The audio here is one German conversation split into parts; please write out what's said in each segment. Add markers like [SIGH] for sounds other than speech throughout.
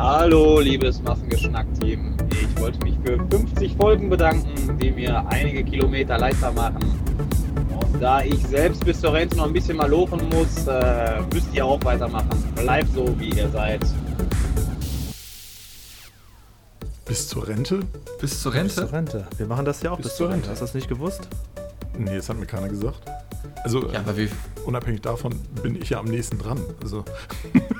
Hallo, liebes Massengeschnack-Team. Ich wollte mich für 50 Folgen bedanken, die mir einige Kilometer leichter machen. Und da ich selbst bis zur Rente noch ein bisschen mal lochen muss, äh, müsst ihr auch weitermachen. Bleibt so, wie ihr seid. Bis zur Rente? Bis zur Bis zur Rente? Rente. Wir machen das ja auch bis, Bis zur Rente. Rente. Hast du das nicht gewusst? Nee, das hat mir keiner gesagt. Also Ja, unabhängig davon bin ich ja am nächsten dran. Also [LAUGHS]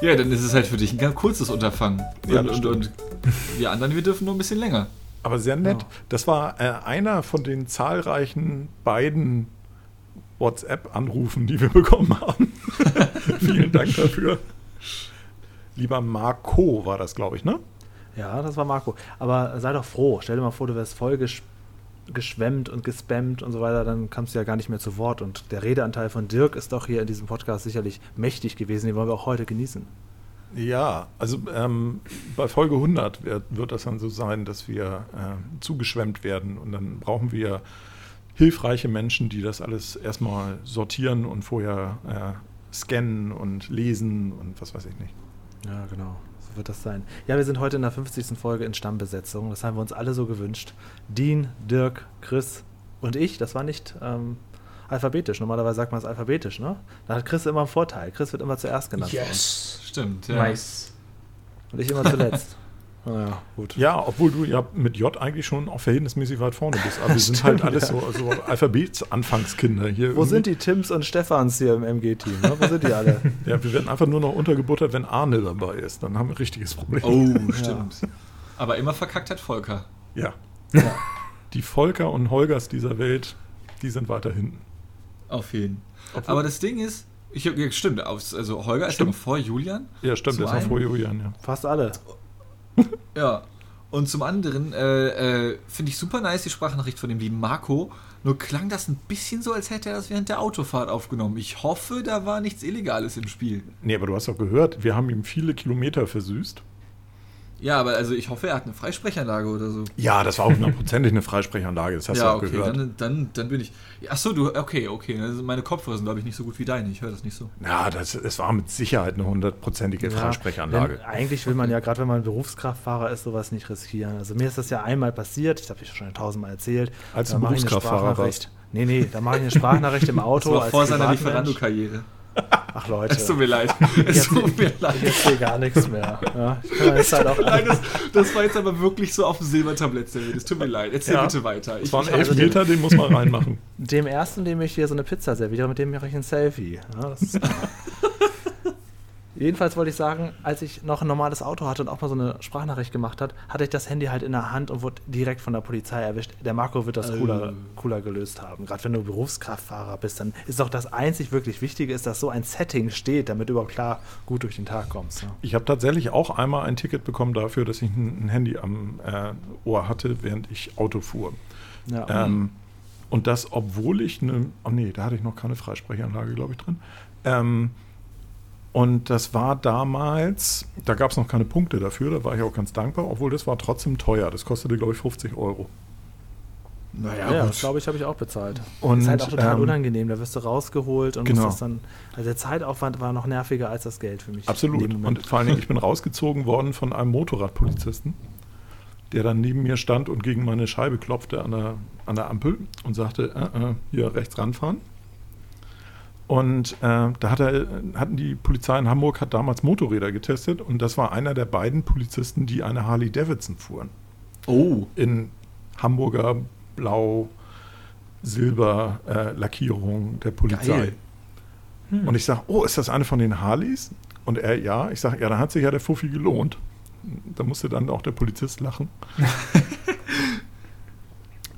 Ja, dann ist es halt für dich ein ganz kurzes Unterfangen. Ja, und, das und, und wir anderen, wir dürfen nur ein bisschen länger. Aber sehr nett. Ja. Das war äh, einer von den zahlreichen beiden WhatsApp-Anrufen, die wir [LAUGHS] bekommen haben. [LAUGHS] Vielen Dank dafür. Lieber Marco war das, glaube ich, ne? Ja, das war Marco. Aber sei doch froh. Stell dir mal vor, du wärst voll gesch geschwemmt und gespammt und so weiter, dann kamst du ja gar nicht mehr zu Wort. Und der Redeanteil von Dirk ist doch hier in diesem Podcast sicherlich mächtig gewesen. Den wollen wir auch heute genießen. Ja, also ähm, bei Folge 100 wird, wird das dann so sein, dass wir äh, zugeschwemmt werden und dann brauchen wir hilfreiche Menschen, die das alles erstmal sortieren und vorher äh, scannen und lesen und was weiß ich nicht. Ja, genau. Wird das sein. Ja, wir sind heute in der 50. Folge in Stammbesetzung. Das haben wir uns alle so gewünscht. Dean, Dirk, Chris und ich. Das war nicht ähm, alphabetisch. Normalerweise sagt man es alphabetisch, ne? Da hat Chris immer einen Vorteil. Chris wird immer zuerst genannt. uns. Stimmt, ja. Nice. Und ich immer zuletzt. [LAUGHS] naja, gut. Ja, obwohl du ja mit J eigentlich schon auch verhältnismäßig weit vorne bist. Aber wir [LAUGHS] sind halt alles so, so Alphabetsanfangskinder hier. Wo sind die Tims und Stefans hier im MG-Team? Ne? Wo sind die alle? [LAUGHS] Ja, wir werden einfach nur noch untergebuttert, wenn Arne dabei ist. Dann haben wir ein richtiges Problem. Oh, [LAUGHS] stimmt. Aber immer verkackt hat Volker. Ja. Die Volker und Holgers dieser Welt, die sind weiter hinten. Auf jeden. Obwohl- Aber das Ding ist, ich ja, stimmt, also Holger ist ja Stimmt. noch vor Julian. Ja, stimmt, das war einen- vor Julian, ja. Fast alle. [LAUGHS] Ja. Und zum anderen äh, äh, finde ich super nice die Sprachnachricht von dem lieben Marco. Nur klang das ein bisschen so, als hätte er das während der Autofahrt aufgenommen. Ich hoffe, da war nichts Illegales im Spiel. Nee, aber du hast doch gehört, wir haben ihm viele Kilometer versüßt. Ja, aber also ich hoffe, er hat eine Freisprechanlage oder so. Ja, das war auch hundertprozentig eine Freisprechanlage, das hast ja, du auch okay, gehört. dann, dann, dann bin ich. Achso, du, okay, okay. Also meine Kopfhörer sind, glaube ich, nicht so gut wie deine. Ich höre das nicht so. ja, das, es war mit Sicherheit eine hundertprozentige Freisprechanlage. Wenn, eigentlich will man ja, gerade wenn man Berufskraftfahrer ist, sowas nicht riskieren. Also mir ist das ja einmal passiert, ich habe ich schon tausendmal erzählt. Als du mache ich eine Berufskraftfahrer Sprachnachricht. Nee, nee, da mache ich eine Sprachnachricht im Auto. Das war als vor seiner. Lieferando-Karriere. Ach Leute, Es tut mir leid. ich Es tut mir leid. erzähl gar nichts mehr. Ja, ich kann jetzt halt auch Nein, das, das war jetzt aber wirklich so auf dem Silbertablett serviert. Es tut mir leid. Erzähl Ja. bitte weiter. Das war ein also den- Elfmeter, den muss man reinmachen. dem ersten, dem ich hier so eine Pizza serviere, mit dem mache ich ein Selfie. Ja, das ist [LAUGHS] Jedenfalls wollte ich sagen, als ich noch ein normales Auto hatte und auch mal so eine Sprachnachricht gemacht hat, hatte ich das Handy halt in der Hand und wurde direkt von der Polizei erwischt. Der Marco wird das cooler, cooler gelöst haben. Gerade wenn du Berufskraftfahrer bist, dann ist doch das einzig wirklich Wichtige, ist, dass so ein Setting steht, damit du überhaupt klar gut durch den Tag kommst. Ne? Ich habe tatsächlich auch einmal ein Ticket bekommen dafür, dass ich ein, ein Handy am äh, Ohr hatte, während ich Auto fuhr. Ja. Ähm, und das, obwohl ich eine, oh nee, da hatte ich noch keine Freisprechanlage, glaube ich, drin. Ähm, und das war damals, da gab es noch keine Punkte dafür, da war ich auch ganz dankbar, obwohl das war trotzdem teuer. Das kostete, glaube ich, 50 Euro. Naja, Ja, das glaube ich, habe ich auch bezahlt. Und, ist halt auch total ähm, unangenehm. Da wirst du rausgeholt und Genau. musst das dann. Also der Zeitaufwand war noch nerviger als das Geld für mich. Absolut. Und vor allen Dingen, ich bin rausgezogen worden von einem Motorradpolizisten, der dann neben mir stand und gegen meine Scheibe klopfte an der, an der Ampel und sagte, äh, äh, hier rechts ranfahren. Und äh, da hat er, hatten die Polizei in Hamburg hat damals Motorräder getestet und das war einer der beiden Polizisten, die eine Harley Davidson fuhren. Oh. In Hamburger Blau, Silber äh, Lackierung der Polizei. Geil. Und ich sage, oh, ist das eine von den Harleys? Und er, ja. Ich sage, ja, da hat sich ja der Fuffi gelohnt. Da musste dann auch der Polizist lachen. [LAUGHS]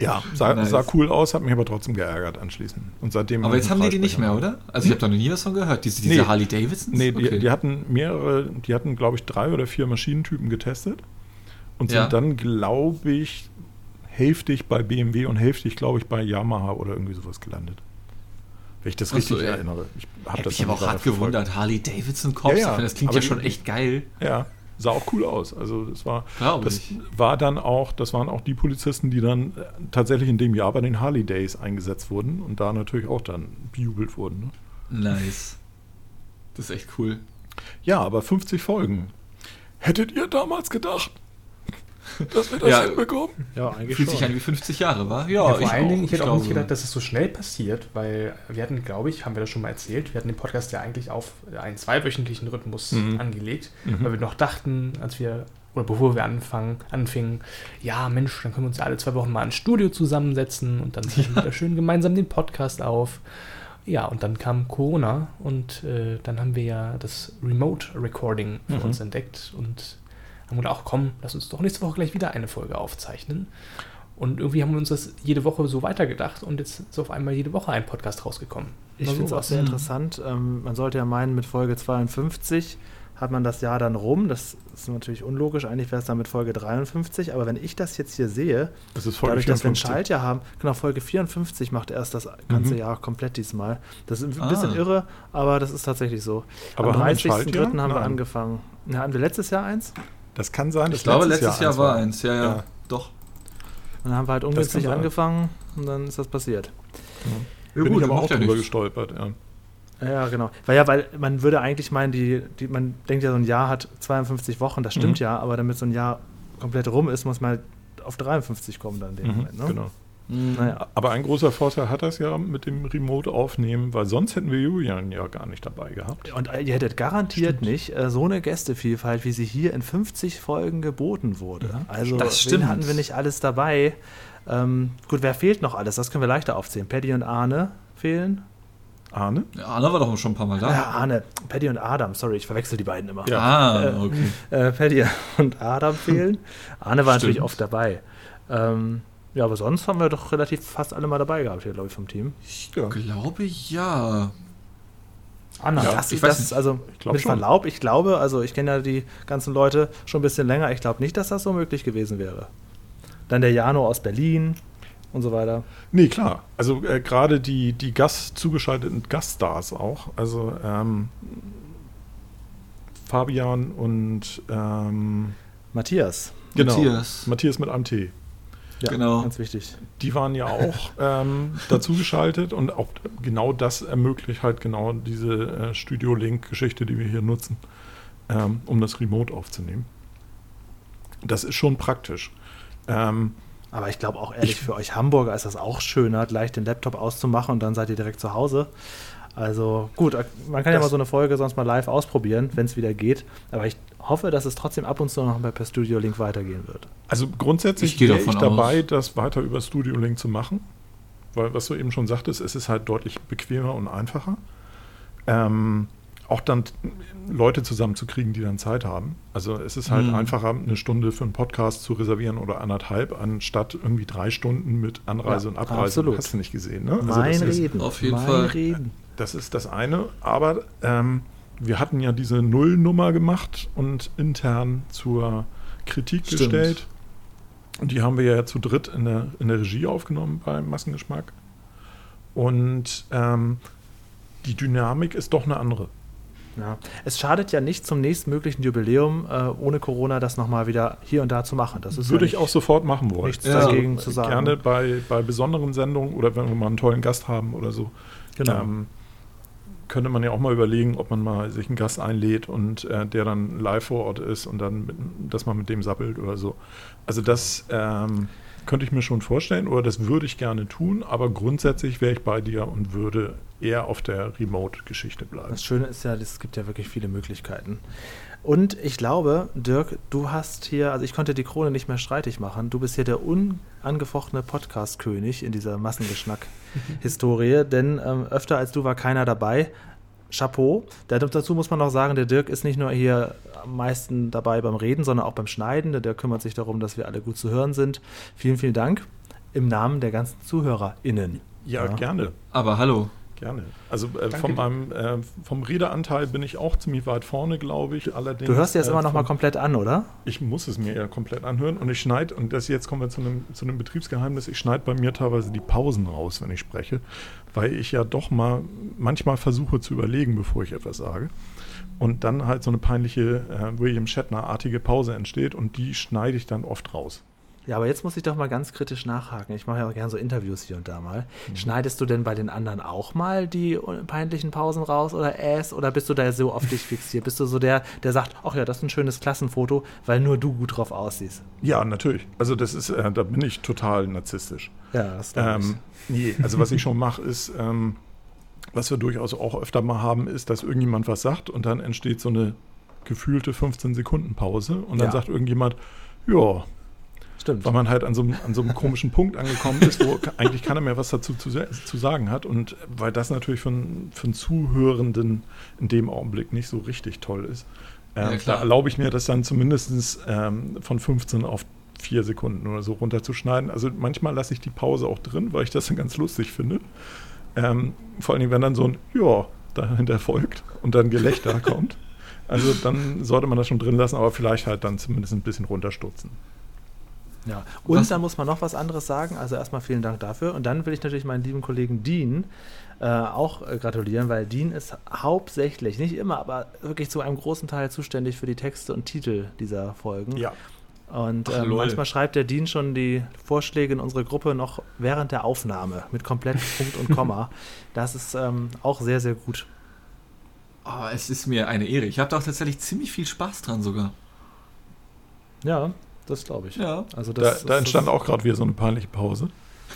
ja, sah, Nice. sah cool aus, hat mich aber trotzdem geärgert anschließend. Und seitdem Aber jetzt haben die die nicht mehr, oder? Also ich habe da noch nie was von gehört. Diese, diese Nee. Harley Davidsons? Nee, die, Okay. die hatten mehrere, die hatten, glaube ich, drei oder vier Maschinentypen getestet und Ja. sind dann, glaube ich, hälftig bei BMW und hälftig, glaube ich, bei Yamaha oder irgendwie sowas gelandet. Wenn ich das so, richtig ja. erinnere. Ich habe das mich aber auch hart verfolgt. gewundert. Harley Davidson Cops, Ja, ja. das klingt Aber ja schon echt geil. Ja, sah auch cool aus. Also das war, Glaube das ich. war dann auch, das waren auch die Polizisten, die dann äh, tatsächlich in dem Jahr bei den Harley Days eingesetzt wurden und da natürlich auch dann bejubelt wurden. Ne? Nice. Das ist echt cool. Ja, aber 50 Folgen. Hättet ihr damals gedacht, dass wir das Ja. hinbekommen? Ja, eigentlich Fühlt sich an wie 50 Jahre, war? Ja, Ja, vor allen auch. Dingen, ich hätte auch nicht glaube- gedacht, dass es so schnell passiert, weil wir hatten, glaube ich, haben wir das schon mal erzählt, wir hatten den Podcast ja eigentlich auf einen zweiwöchentlichen Rhythmus Mhm. angelegt, Mhm. weil wir noch dachten, als wir, oder bevor wir anfangen, anfingen, ja Mensch, dann können wir uns ja alle zwei Wochen mal ins Studio zusammensetzen und dann [LAUGHS] nehmen wir schön gemeinsam den Podcast auf. Ja, und dann kam Corona und äh, dann haben wir ja das Remote Recording für Mhm. uns entdeckt und haben gedacht, ach komm, lass uns doch nächste Woche gleich wieder eine Folge aufzeichnen. Und irgendwie haben wir uns das jede Woche so weitergedacht und jetzt ist auf einmal jede Woche ein Podcast rausgekommen. Ich finde es auch sehr Mhm. interessant. Ähm, man sollte ja meinen, mit Folge 52 hat man das Jahr dann rum. Das ist natürlich unlogisch. Eigentlich wäre es dann mit Folge 53. Aber wenn ich das jetzt hier sehe, Das dadurch, dass wir ein 54. Schaltjahr haben, genau, Folge 54 macht erst das ganze Mhm. Jahr komplett diesmal. Das ist ein Ah. bisschen irre, aber das ist tatsächlich so. Aber Am haben wir ein 30.03. haben Schaltjahr? wir Nein. angefangen. Ja, hatten wir letztes Jahr eins? Das kann sein. dass Ich glaube, letztes Jahr, eins war eins. Ja, ja, Ja. Doch. Und dann haben wir halt ungünstig angefangen und dann ist das passiert. Bin gut, ich aber auch ja drüber nichts. gestolpert. Ja. Ja, genau. Weil ja, weil man würde eigentlich meinen, die, die, man denkt ja, so ein Jahr hat 52 Wochen, das stimmt Mhm. ja, aber damit so ein Jahr komplett rum ist, muss man halt auf 53 kommen dann in dem Mhm, Moment. Ne? Genau. Naja. Aber ein großer Vorteil hat das ja mit dem Remote-Aufnehmen, weil sonst hätten wir Julian ja gar nicht dabei gehabt. Und ihr hättet garantiert nicht äh, so eine Gästevielfalt, wie sie hier in 50 Folgen geboten wurde. Mhm. Also Das wen stimmt. hatten wir nicht alles dabei. Ähm, gut, wer fehlt noch alles? Das können wir leichter aufzählen. Paddy und Arne fehlen. Arne? Ja, Anna war doch schon ein paar Mal da. Ja, Arne. Paddy und Adam. Sorry, ich verwechsel die beiden immer. Ja. Ah, Äh, okay. äh, Paddy [LAUGHS] und Adam fehlen. Arne war natürlich Stimmt. oft dabei. Ähm, ja, aber sonst haben wir doch relativ fast alle mal dabei gehabt hier, glaube ich, vom Team. Ich Ja. glaube ja. Anna, Ja, das, ich ist weiß das, also Ich mit schon. Verlaub, ich glaube, also ich kenne ja die ganzen Leute schon ein bisschen länger. Ich glaube nicht, dass das so möglich gewesen wäre. Dann der Jano aus Berlin und so weiter. Nee, klar. Also äh, gerade die, die Gast zugeschalteten Gaststars auch. Also ähm, Fabian und ähm, Matthias. genau, Matthias. Matthias mit einem T. Ja, Genau. Ganz wichtig. Die waren ja auch ähm, [LAUGHS] dazugeschaltet und auch genau das ermöglicht halt genau diese äh, Studio-Link-Geschichte, die wir hier nutzen, ähm, um das Remote aufzunehmen. Das ist schon praktisch. Ähm, Aber ich glaube auch ehrlich, für euch Hamburger ist das auch schöner, gleich den Laptop auszumachen und dann seid ihr direkt zu Hause. Also gut, man kann ja mal so eine Folge sonst mal live ausprobieren, wenn es wieder geht. Aber ich hoffe, dass es trotzdem ab und zu noch mal per Studio Link weitergehen wird. Also grundsätzlich Ich gehe wäre ich davon dabei, aus. das weiter über Studio Link zu machen. Weil, was du eben schon sagtest, es ist halt deutlich bequemer und einfacher. Ähm, auch dann Leute zusammenzukriegen, die dann Zeit haben. Also es ist halt Mhm. einfacher, eine Stunde für einen Podcast zu reservieren oder anderthalb, anstatt irgendwie drei Stunden mit Anreise Ja, und Abreise. absolut. Hast du nicht gesehen, ne? Also mein das ist, Reden. auf jeden mein Fall. Reden. das ist das eine. Aber ähm, wir hatten ja diese Nullnummer gemacht und intern zur Kritik Stimmt. gestellt. Und die haben wir ja zu dritt in der, in der Regie aufgenommen beim Massengeschmack. Und ähm, die Dynamik ist doch eine andere. Ja. Es schadet ja nicht zum nächstmöglichen Jubiläum äh, ohne Corona das nochmal wieder hier und da zu machen. Das ist Würde ja ich auch sofort machen wollen. nichts Ja. dagegen zu sagen. Gerne bei, bei besonderen Sendungen oder wenn wir mal einen tollen Gast haben oder so. Genau. Ähm, könnte man ja auch mal überlegen, ob man mal sich einen Gast einlädt und äh, der dann live vor Ort ist und dann, mit, dass man mit dem sappelt oder so. Also das ähm, könnte ich mir schon vorstellen oder das würde ich gerne tun, aber grundsätzlich wäre ich bei dir und würde eher auf der Remote-Geschichte bleiben. Das Schöne ist ja, es gibt ja wirklich viele Möglichkeiten. Und ich glaube, Dirk, du hast hier, also ich konnte die Krone nicht mehr streitig machen. Du bist hier der unangefochtene Podcast-König in dieser Massengeschnack-Historie, [LAUGHS] denn ähm, öfter als du war keiner dabei. Chapeau. Da- Dazu muss man noch sagen, der Dirk ist nicht nur hier am meisten dabei beim Reden, sondern auch beim Schneiden. Der Dirk kümmert sich darum, dass wir alle gut zu hören sind. Vielen, vielen Dank im Namen der ganzen ZuhörerInnen. Ja, Ja. gerne. Aber hallo. Gerne. Also äh, von meinem, äh, vom Redeanteil bin ich auch ziemlich weit vorne, glaube ich. Allerdings, Du hörst dir das äh, immer noch mal komplett an, oder? Ich muss es mir ja komplett anhören und ich schneide, und das jetzt kommen wir zu einem, zu einem Betriebsgeheimnis, ich schneide bei mir teilweise die Pausen raus, wenn ich spreche, weil ich ja doch mal manchmal versuche zu überlegen, bevor ich etwas sage. Und dann halt so eine peinliche äh, William Shatner-artige Pause entsteht und die schneide ich dann oft raus. Ja, aber jetzt muss ich doch mal ganz kritisch nachhaken. Ich mache ja auch gerne so Interviews hier und da mal. Schneidest du denn bei den anderen auch mal die peinlichen Pausen raus oder Äs? Oder bist du da so auf dich fixiert? Bist du so der, der sagt, ach ja, das ist ein schönes Klassenfoto, weil nur du gut drauf aussiehst? Ja, natürlich. Also das ist, äh, da bin ich total narzisstisch. Ja, das ich. Ähm, nee, also was ich schon mache, ist, ähm, was wir durchaus auch öfter mal haben, ist, dass irgendjemand was sagt und dann entsteht so eine gefühlte 15 Sekunden Pause und dann Ja. sagt irgendjemand, ja, Stimmt. weil man halt an so, einem, an so einem komischen Punkt angekommen ist, wo eigentlich keiner mehr was dazu zu, zu sagen hat und weil das natürlich für einen, für einen Zuhörenden in dem Augenblick nicht so richtig toll ist, Ja, ähm, klar. da erlaube ich mir das dann zumindest ähm, von 15 auf 4 Sekunden oder so runterzuschneiden. Also manchmal lasse ich die Pause auch drin, weil ich das dann ganz lustig finde. Ähm, vor allen Dingen, wenn dann so ein Ja dahinter folgt und dann Gelächter [LAUGHS] kommt. Also dann sollte man das schon drin lassen, aber vielleicht halt dann zumindest ein bisschen runterstutzen. Ja. Und Was- dann muss man noch was anderes sagen. Also erstmal vielen Dank dafür. Und dann will ich natürlich meinen lieben Kollegen Dean äh, auch äh, gratulieren, weil Dean ist hauptsächlich, nicht immer, aber wirklich zu einem großen Teil zuständig für die Texte und Titel dieser Folgen. Ja. Und ähm, manchmal schreibt der Dean schon die Vorschläge in unsere Gruppe noch während der Aufnahme mit komplett [LAUGHS] Punkt und Komma. Das ist ähm, auch sehr, sehr gut. Oh, es ist mir eine Ehre. Ich habe da auch tatsächlich ziemlich viel Spaß dran sogar. Ja, das glaube ich. Ja. Also Da, das, da entstand auch gerade wieder so eine peinliche Pause.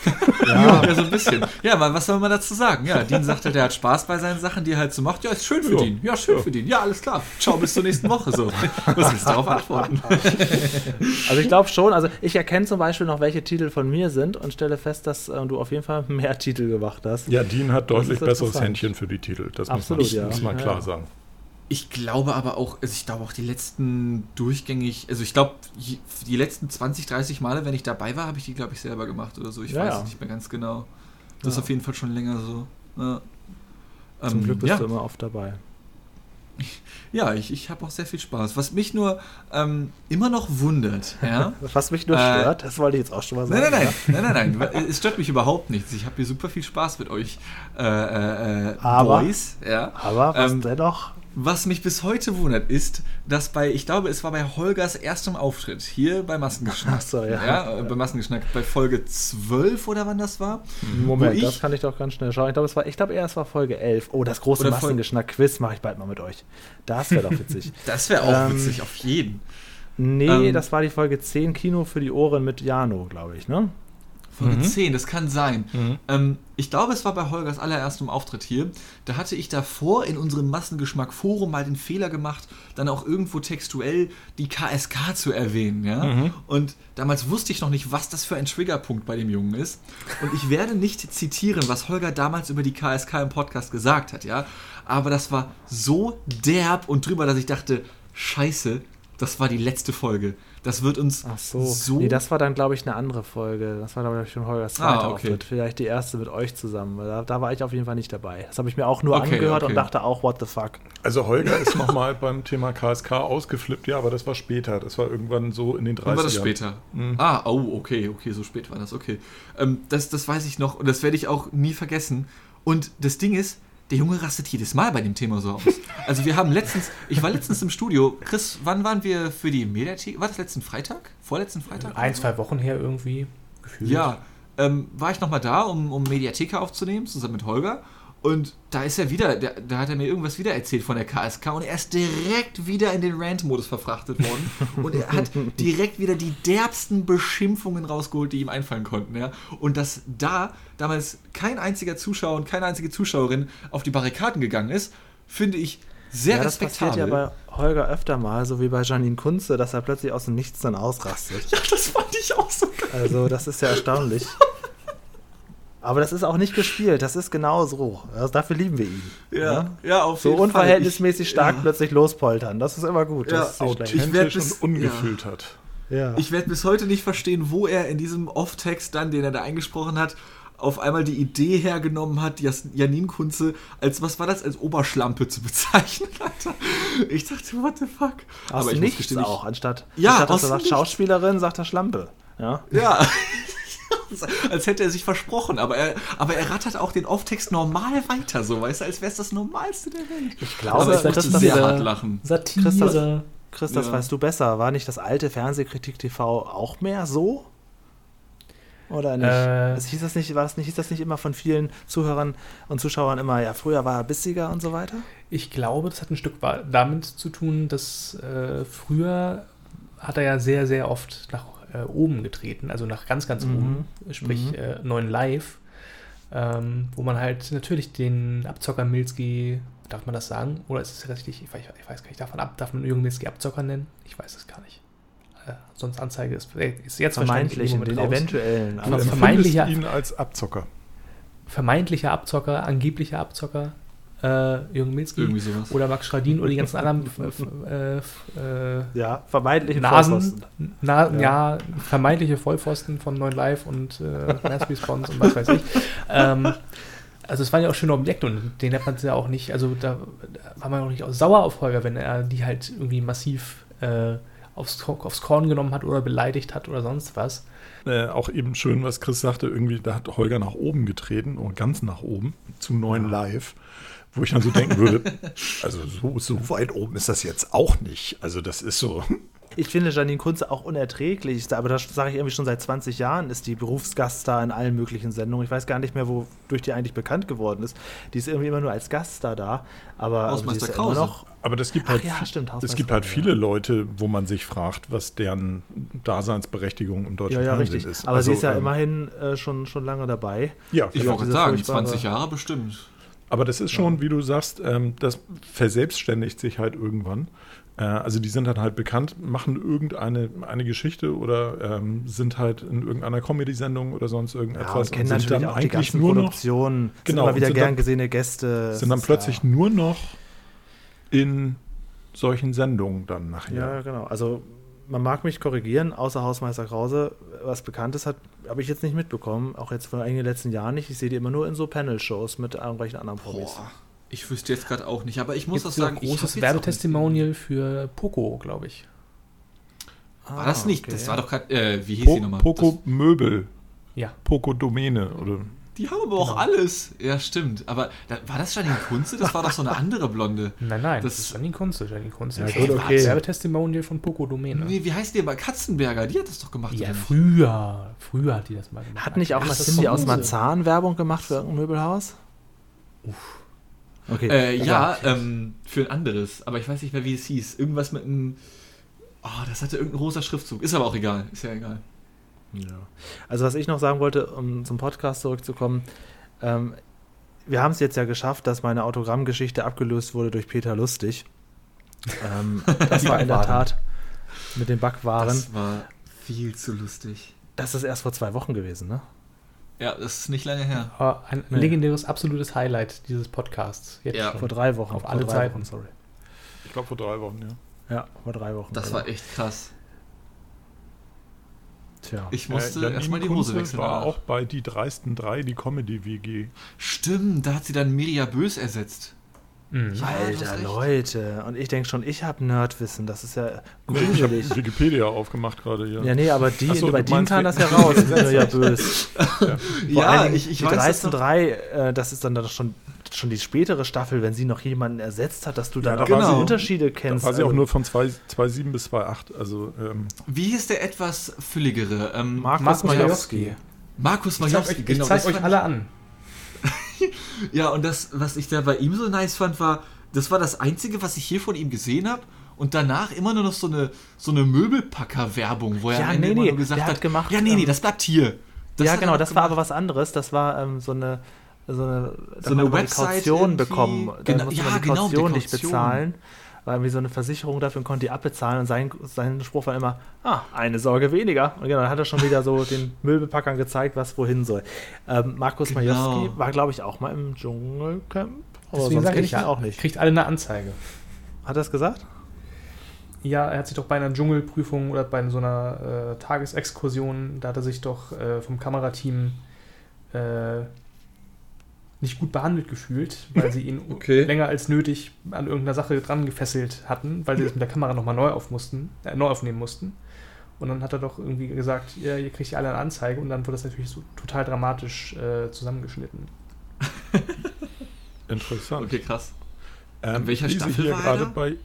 [LAUGHS] Ja, ja, so ein bisschen. Ja, aber was soll man dazu sagen? Ja, Dean sagt halt, er hat Spaß bei seinen Sachen, die er halt so macht. Ja, ist schön für Ja. Dean. Ja, schön Ja. für Dean. Ja, alles klar. Ciao, bis zur nächsten Woche. So. Was willst du darauf antworten? [LAUGHS] Also ich glaube schon, also ich erkenne zum Beispiel noch, welche Titel von mir sind und stelle fest, dass äh, du auf jeden Fall mehr Titel gemacht hast. Ja, Dean hat Das deutlich besseres. Händchen für die Titel. Das Absolut, muss man, ja. muss man Ja, klar sagen. Ich glaube aber auch, also ich glaube auch die letzten durchgängig, also ich glaube, die letzten 20, 30 Male, wenn ich dabei war, habe ich die, glaube ich, selber gemacht oder so. Ich Ja, weiß ja. es nicht mehr ganz genau. Das ist Ja. auf jeden Fall schon länger so. Ja. Zum Ähm, Glück bist ja. du immer oft dabei. Ja, ich, ich habe auch sehr viel Spaß. Was mich nur ähm, immer noch wundert, ja. [LAUGHS] Was mich nur Äh, stört, das wollte ich jetzt auch schon mal sagen. Nein, nein, nein, nein, nein, nein. Es stört mich überhaupt nichts. Ich habe hier super viel Spaß mit euch, äh, äh, äh, Aber- Boys. Ja. Aber was Ähm, dennoch? Was mich bis heute wundert, ist, dass bei, ich glaube, es war bei Holgers erstem Auftritt hier bei Massengeschnack. Ach so, ja. ja. Bei Massengeschnack, bei Folge 12 oder wann das war. Moment, ich- das kann ich doch ganz schnell schauen. Ich glaube, es war, ich glaube eher, es war Folge 11. Oh, das große Massengeschnack-Quiz mache ich bald mal mit euch. Das wäre doch [LAUGHS] witzig. Das wäre auch Ähm, witzig, auf jeden. Nee, Ähm, das war die Folge 10 Kino für die Ohren mit Jano, glaube ich, ne? Folge Mhm. 10, das kann sein. Mhm. Ähm, ich glaube, es war bei Holgers allererstem Auftritt hier. Da hatte ich davor in unserem Massengeschmack-Forum mal den Fehler gemacht, dann auch irgendwo textuell die KSK zu erwähnen. Ja? Mhm. Und damals wusste ich noch nicht, was das für ein Triggerpunkt bei dem Jungen ist. Und ich werde nicht zitieren, was Holger damals über die KSK im Podcast gesagt hat. ja. Aber das war so derb und drüber, dass ich dachte, scheiße, das war die letzte Folge. Das wird uns Ach so. so Nee, das war dann, glaube ich, eine andere Folge. Das war, glaube ich, schon Holgers zweiter Ah, okay. Auftritt. Vielleicht die erste mit euch zusammen. weil Da, da war ich auf jeden Fall nicht dabei. Das habe ich mir auch nur Okay, angehört okay. und dachte auch, what the fuck. Also Holger ist [LAUGHS] nochmal beim Thema KSK ausgeflippt, ja, aber das war später. Das war irgendwann so in den 30ern. Wann war das später? Mhm. Ah, oh, okay, okay, so spät war das, okay. Ähm, das, das weiß ich noch und das werde ich auch nie vergessen. Und das Ding ist, der Junge rastet jedes Mal bei dem Thema so aus. Also wir haben letztens, ich war letztens im Studio. Chris, wann waren wir für die Mediathek? War das letzten Freitag? Vorletzten Freitag? Ein, zwei Wochen her irgendwie gefühlt. Ja, ähm, war ich nochmal da, um, um Mediatheka aufzunehmen, zusammen mit Holger. Und da ist er wieder, da, da hat er mir irgendwas wieder erzählt von der KSK und er ist direkt wieder in den Rant-Modus verfrachtet worden. [LAUGHS] und er hat direkt wieder die derbsten Beschimpfungen rausgeholt, die ihm einfallen konnten. Ja? Und dass da damals kein einziger Zuschauer und keine einzige Zuschauerin auf die Barrikaden gegangen ist, finde ich sehr ja, das passiert respektabel. ja bei Holger öfter mal, so wie bei Janine Kunze, dass er plötzlich aus dem Nichts dann ausrastet. [LAUGHS] ja, das fand ich auch so geil. Also, das ist ja erstaunlich. [LAUGHS] Aber das ist auch nicht gespielt, das ist genau so. Also dafür lieben wir ihn. Ja, ja, auf So jeden Fall. unverhältnismäßig Ich- stark ja. plötzlich lospoltern, das ist immer gut. Ja, Das ist schlecht. Ich bis- und ungefühlt hat. Ja. Ich werde bis heute nicht verstehen, wo er in diesem Off-Text dann, den er da eingesprochen hat, auf einmal die Idee hergenommen hat, Janine Kunze als, was war das, als Oberschlampe zu bezeichnen. [LAUGHS] Alter. Ich dachte, what the fuck? aus ich muss nichts gestehen, ich- auch, anstatt, Ja, anstatt dass er sagt nichts. Schauspielerin, sagt er Schlampe. Ja. Ja. [LAUGHS] als hätte er sich versprochen, aber er, aber er rattert auch den Off-Text normal weiter, so, weißt du, als wäre es das Normalste der Welt. Ich glaube, aber ich das musste sehr hart lachen. Satire. Chris, das- Chris, das Ja. weißt du besser. War nicht das alte Fernsehkritik TV auch mehr so? Oder nicht? Äh, also hieß das nicht, war das nicht, hieß das nicht immer von vielen Zuhörern und Zuschauern immer, ja, früher war er bissiger und so weiter? Ich glaube, das hat ein Stück damit zu tun, dass äh, früher hat er ja sehr, sehr oft nach äh, oben getreten, also nach ganz, ganz Mhm. oben, sprich Mhm. äh, neuen Live, ähm, wo man halt natürlich den Abzocker Milski, darf man das sagen? Oder ist es richtig? Ich weiß, ich weiß gar nicht, darf man, ab, darf man Jürgen Milski Abzocker nennen? Ich weiß es gar nicht. Äh, sonst Anzeige ist, ist jetzt Vermeintlich, in den raus. eventuellen. Aber Du vermeintlicher- ihn als Abzocker. Vermeintlicher Abzocker, angeblicher Abzocker, äh, Jürgen Milski. Irgendwie sowas. Oder Max Schradin oder die ganzen anderen äh, äh, ja, vermeintlichen Nasen, Vollpfosten. na, Ja. ja. vermeintliche Vollpfosten von 9 Live und äh, Mass Response und was weiß ich. Ähm, also es waren ja auch schöne Objekte und den hat man ja auch nicht, also da, da war man auch nicht auch sauer auf Holger, wenn er die halt irgendwie massiv äh, aufs, aufs Korn genommen hat oder beleidigt hat oder sonst was. Äh, auch eben schön, was Chris sagte, irgendwie, da hat Holger nach oben getreten und ganz nach oben zu neuen Live, wo ich dann so denken würde, [LAUGHS] also so, so weit oben ist das jetzt auch nicht. Also das ist so. Ich finde Janine Kunze auch unerträglich, aber das sage ich irgendwie schon seit 20 Jahren, ist die Berufsgaststar in allen möglichen Sendungen. Ich weiß gar nicht mehr, wodurch die eigentlich bekannt geworden ist. Die ist irgendwie immer nur als Gaststar da, aber also Hausmeister immer Krause. noch. Aber das gibt halt, ja, stimmt, es Hausmeister gibt halt viele. Leute, wo man sich fragt, was deren Daseinsberechtigung im deutschen Ja, ja, Fernsehen richtig. ist. Aber Also, sie ist ja ähm, immerhin äh, schon, schon lange dabei. Ja, Ich wollte sagen, furchtbare- 20 Jahre bestimmt. Aber das ist schon, wie du sagst, ähm, das verselbstständigt sich halt irgendwann. Äh, also die sind dann halt bekannt, machen irgendeine eine Geschichte oder ähm, sind halt in irgendeiner Comedy-Sendung oder sonst Ja, irgendetwas und kennen sind natürlich dann auch eigentlich nur noch, Produktionen. Genau, Sind immer und wieder sind gern dann- gesehene Gäste. sind dann plötzlich ja. nur noch in solchen Sendungen dann nachher. Ja, genau. Also man mag mich korrigieren, außer Hausmeister Krause, was Bekanntes hat, habe ich jetzt nicht mitbekommen, auch jetzt von einigen letzten Jahren nicht. Ich sehe die immer nur in so Panel-Shows mit irgendwelchen anderen Promis. Boah, ich wüsste jetzt gerade auch nicht, aber ich muss Gibt auch sagen, großes Werbetestimonial für Poco, glaube ich. War das nicht? Ah, okay. Das war doch gerade, äh, wie hieß Po die nochmal? Poco Möbel, Ja. Poco Domäne oder Das, die haben aber auch alles. Ja, stimmt. Aber da, war das Janine Kunze? Das war doch so eine [LAUGHS] andere Blonde. Nein, nein, Das- das, ist Janine Kunze. Janine Kunze Ja, gut, ein okay. Werbetestimonial von Poco Domäne. Nee, wie heißt die aber? Katzenberger, die hat das doch gemacht. Ja, früher. Früher hat die das mal gemacht. Hat nicht auch mal Cindy aus. Marzahn Werbung gemacht für irgendein Möbelhaus? Uff. Okay. Äh, ja, ähm, für ein anderes. Aber ich weiß nicht mehr, wie es hieß. Irgendwas mit einem. Oh, das hatte irgendein rosa Schriftzug. Ist aber auch egal. Ist ja egal. Ja. Also was ich noch sagen wollte, um zum Podcast zurückzukommen, ähm, wir haben es jetzt ja geschafft, dass meine Autogrammgeschichte abgelöst wurde durch Peter Lustig. Ähm, [LAUGHS] das war in der. Tat mit den Backwaren. Das war viel zu lustig. Das ist erst vor zwei Wochen gewesen, ne? Ja, das ist nicht lange her. Aber ein Nee. legendäres, absolutes Highlight dieses Podcasts. Jetzt Ja. schon. Vor drei Wochen. Auf vor alle drei Zeiten. Wochen, sorry. ich glaube vor drei Wochen, ja. Ja, vor drei Wochen. Das genau. war echt krass. Tja. Ich musste Äh, Janine erstmal die Hose Kunze wechseln. war danach. auch bei Die Dreisten drei, die Comedy-WG. Stimmt, da hat sie dann Mirja Bös ersetzt. Mhm. Ja, Alter. Leute. Und ich denke schon, ich habe Nerdwissen. Das ist ja Nee, ich gruselig. habe [LAUGHS] Wikipedia aufgemacht gerade hier. Ja, nee, aber die, so, bei denen kam das ja raus. [LAUGHS] Das ist ja [LAUGHS] böse. Ja, allen Dingen ich, ich die weiß noch. drei, äh, das ist dann doch schon, schon die spätere Staffel, wenn sie noch jemanden ersetzt hat, dass du dann da auch die sie- Unterschiede Da kennst. war sie auch Also, nur von 2,7 bis 2,8. Also, ähm, Wie hieß der etwas fülligere? Ähm, Markus, Majowski. Markus Majowski, euch, ich zeig euch alle an. [LAUGHS] Ja, und das, was ich da bei ihm so nice fand, war, das war das Einzige, was ich hier von ihm gesehen habe. Und danach immer nur noch so eine, so eine Möbelpacker-Werbung, wo er Ja, am Ende nee, immer nee, nur gesagt hat, hat gemacht, ja, nee, nee, ähm, das bleibt hier. Das ja, genau, das war aber gemacht. was anderes. Das war ähm, so eine so eine, So eine Website Kaution bekommen. Da Genau, musste ja, man die genau, die Kaution nicht Kaution. bezahlen. War irgendwie so eine Versicherung dafür und konnte die abbezahlen. Und sein, sein Spruch war immer, ah, eine Sorge weniger. Und genau, dann hat er schon wieder so [LAUGHS] den Möbelpackern gezeigt, was wohin soll. Ähm, Markus Genau. Majewski war, glaube ich, auch mal im Dschungelcamp. Aber Deswegen sonst ich ja auch nicht. Kriegt alle eine Anzeige. Hat er es gesagt? Ja, er hat sich doch bei einer Dschungelprüfung oder bei so einer äh, Tagesexkursion, da hat er sich doch äh, vom Kamerateam äh, nicht gut behandelt gefühlt, weil sie ihn [LAUGHS] Okay. länger als nötig an irgendeiner Sache dran gefesselt hatten, weil sie das mit der Kamera nochmal neu, auf mussten, äh, neu aufnehmen mussten. Und dann hat er doch irgendwie gesagt, ja, ihr kriegt ja alle eine Anzeige und dann wurde das natürlich so total dramatisch äh, zusammengeschnitten. [LAUGHS] interessant. Okay, krass. Ähm, In welcher Staffel hier war er gerade bei,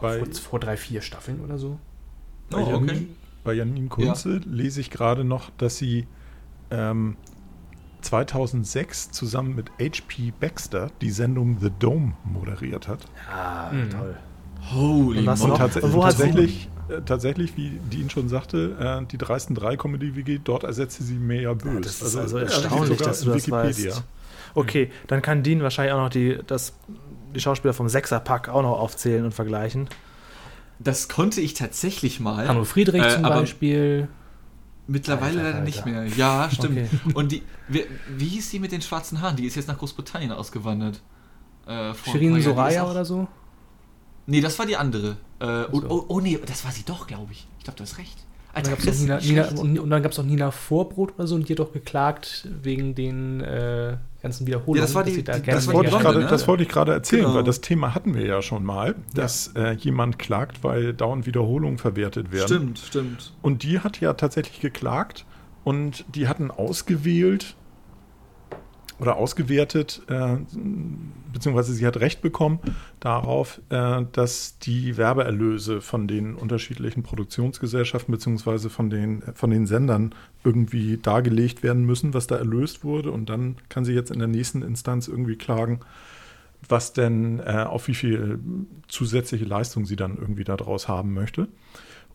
bei, Vor, vor drei, vier Staffeln oder so. bei, Oh, okay. Janine, bei Janine Kunze lese ich gerade noch, dass sie ähm, 2006 zusammen mit H.P. Baxter die Sendung The Dome moderiert hat. Ja, Mhm. toll. Holy Und Und tats wo tatsächlich, äh, tatsächlich, wie Dean schon sagte, äh, die dreisten drei Comedy WG, dort ersetzte sie Mea Bös. Das ist also ja, erstaunlich, sogar dass du das Wikipedia. weißt. Okay, dann kann Dean wahrscheinlich auch noch die, das, die Schauspieler vom Sechserpack auch noch aufzählen und vergleichen. Das konnte ich tatsächlich mal. Hanno Friedrich Äh, zum aber- Beispiel. Mittlerweile leider nicht mehr. Ja, [LAUGHS] stimmt. Okay. Und die, wie, wie hieß die mit den schwarzen Haaren? Die ist jetzt nach Großbritannien ausgewandert. Äh, Shirin Soraya auch- oder so. Nee, das war die andere. Äh, oh, so. oh, oh nee, das war sie doch, glaube ich. Ich glaube, du hast recht. Und dann Alter, gab es Chris, Nina, Nina, und, und dann gab's auch Nina Vorbrot oder so und die hat doch geklagt wegen den äh, ganzen Wiederholungen. Ja, das war die- da die- das wollte, ich gerade, ne? das wollte ich gerade erzählen, Genau. weil das Thema hatten wir ja schon mal, dass äh, jemand klagt, weil dauernd Wiederholungen verwertet werden. Stimmt, stimmt. Und die hat ja tatsächlich geklagt und die hatten ausgewählt oder ausgewertet, äh, beziehungsweise sie hat Recht bekommen darauf, äh, dass die Werbeerlöse von den unterschiedlichen Produktionsgesellschaften beziehungsweise von den, von den Sendern irgendwie dargelegt werden müssen, was da erlöst wurde. Und dann kann sie jetzt in der nächsten Instanz irgendwie klagen, was denn, äh, auf wie viel zusätzliche Leistung sie dann irgendwie daraus haben möchte.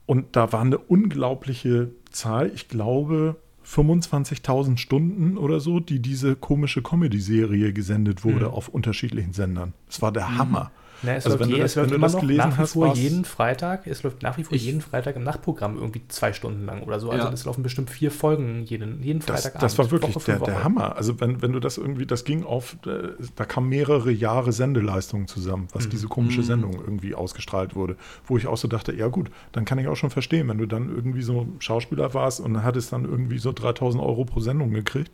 Und da war eine unglaubliche Zahl, ich glaube 25.000 Stunden oder so, die diese komische Comedy-Serie gesendet wurde Mhm. auf unterschiedlichen Sendern. Das war der Hammer. Na, es Also läuft, je, das- es läuft immer das noch gelesen nach wie hast, vor jeden Freitag. Es läuft nach wie vor Ich- jeden Freitag im Nachtprogramm irgendwie zwei Stunden lang oder so. Also Ja. es laufen bestimmt vier Folgen jeden, jeden Das, Freitagabend. das war wirklich Woche der, der Hammer. Also wenn, wenn du das irgendwie, das ging auf, äh, da kamen mehrere Jahre Sendeleistungen zusammen, was Mhm. diese komische Mhm. Sendung irgendwie ausgestrahlt wurde. Wo ich auch so dachte, ja gut, dann kann ich auch schon verstehen, wenn du dann irgendwie so Schauspieler warst und hattest dann irgendwie so 3000 Euro pro Sendung gekriegt,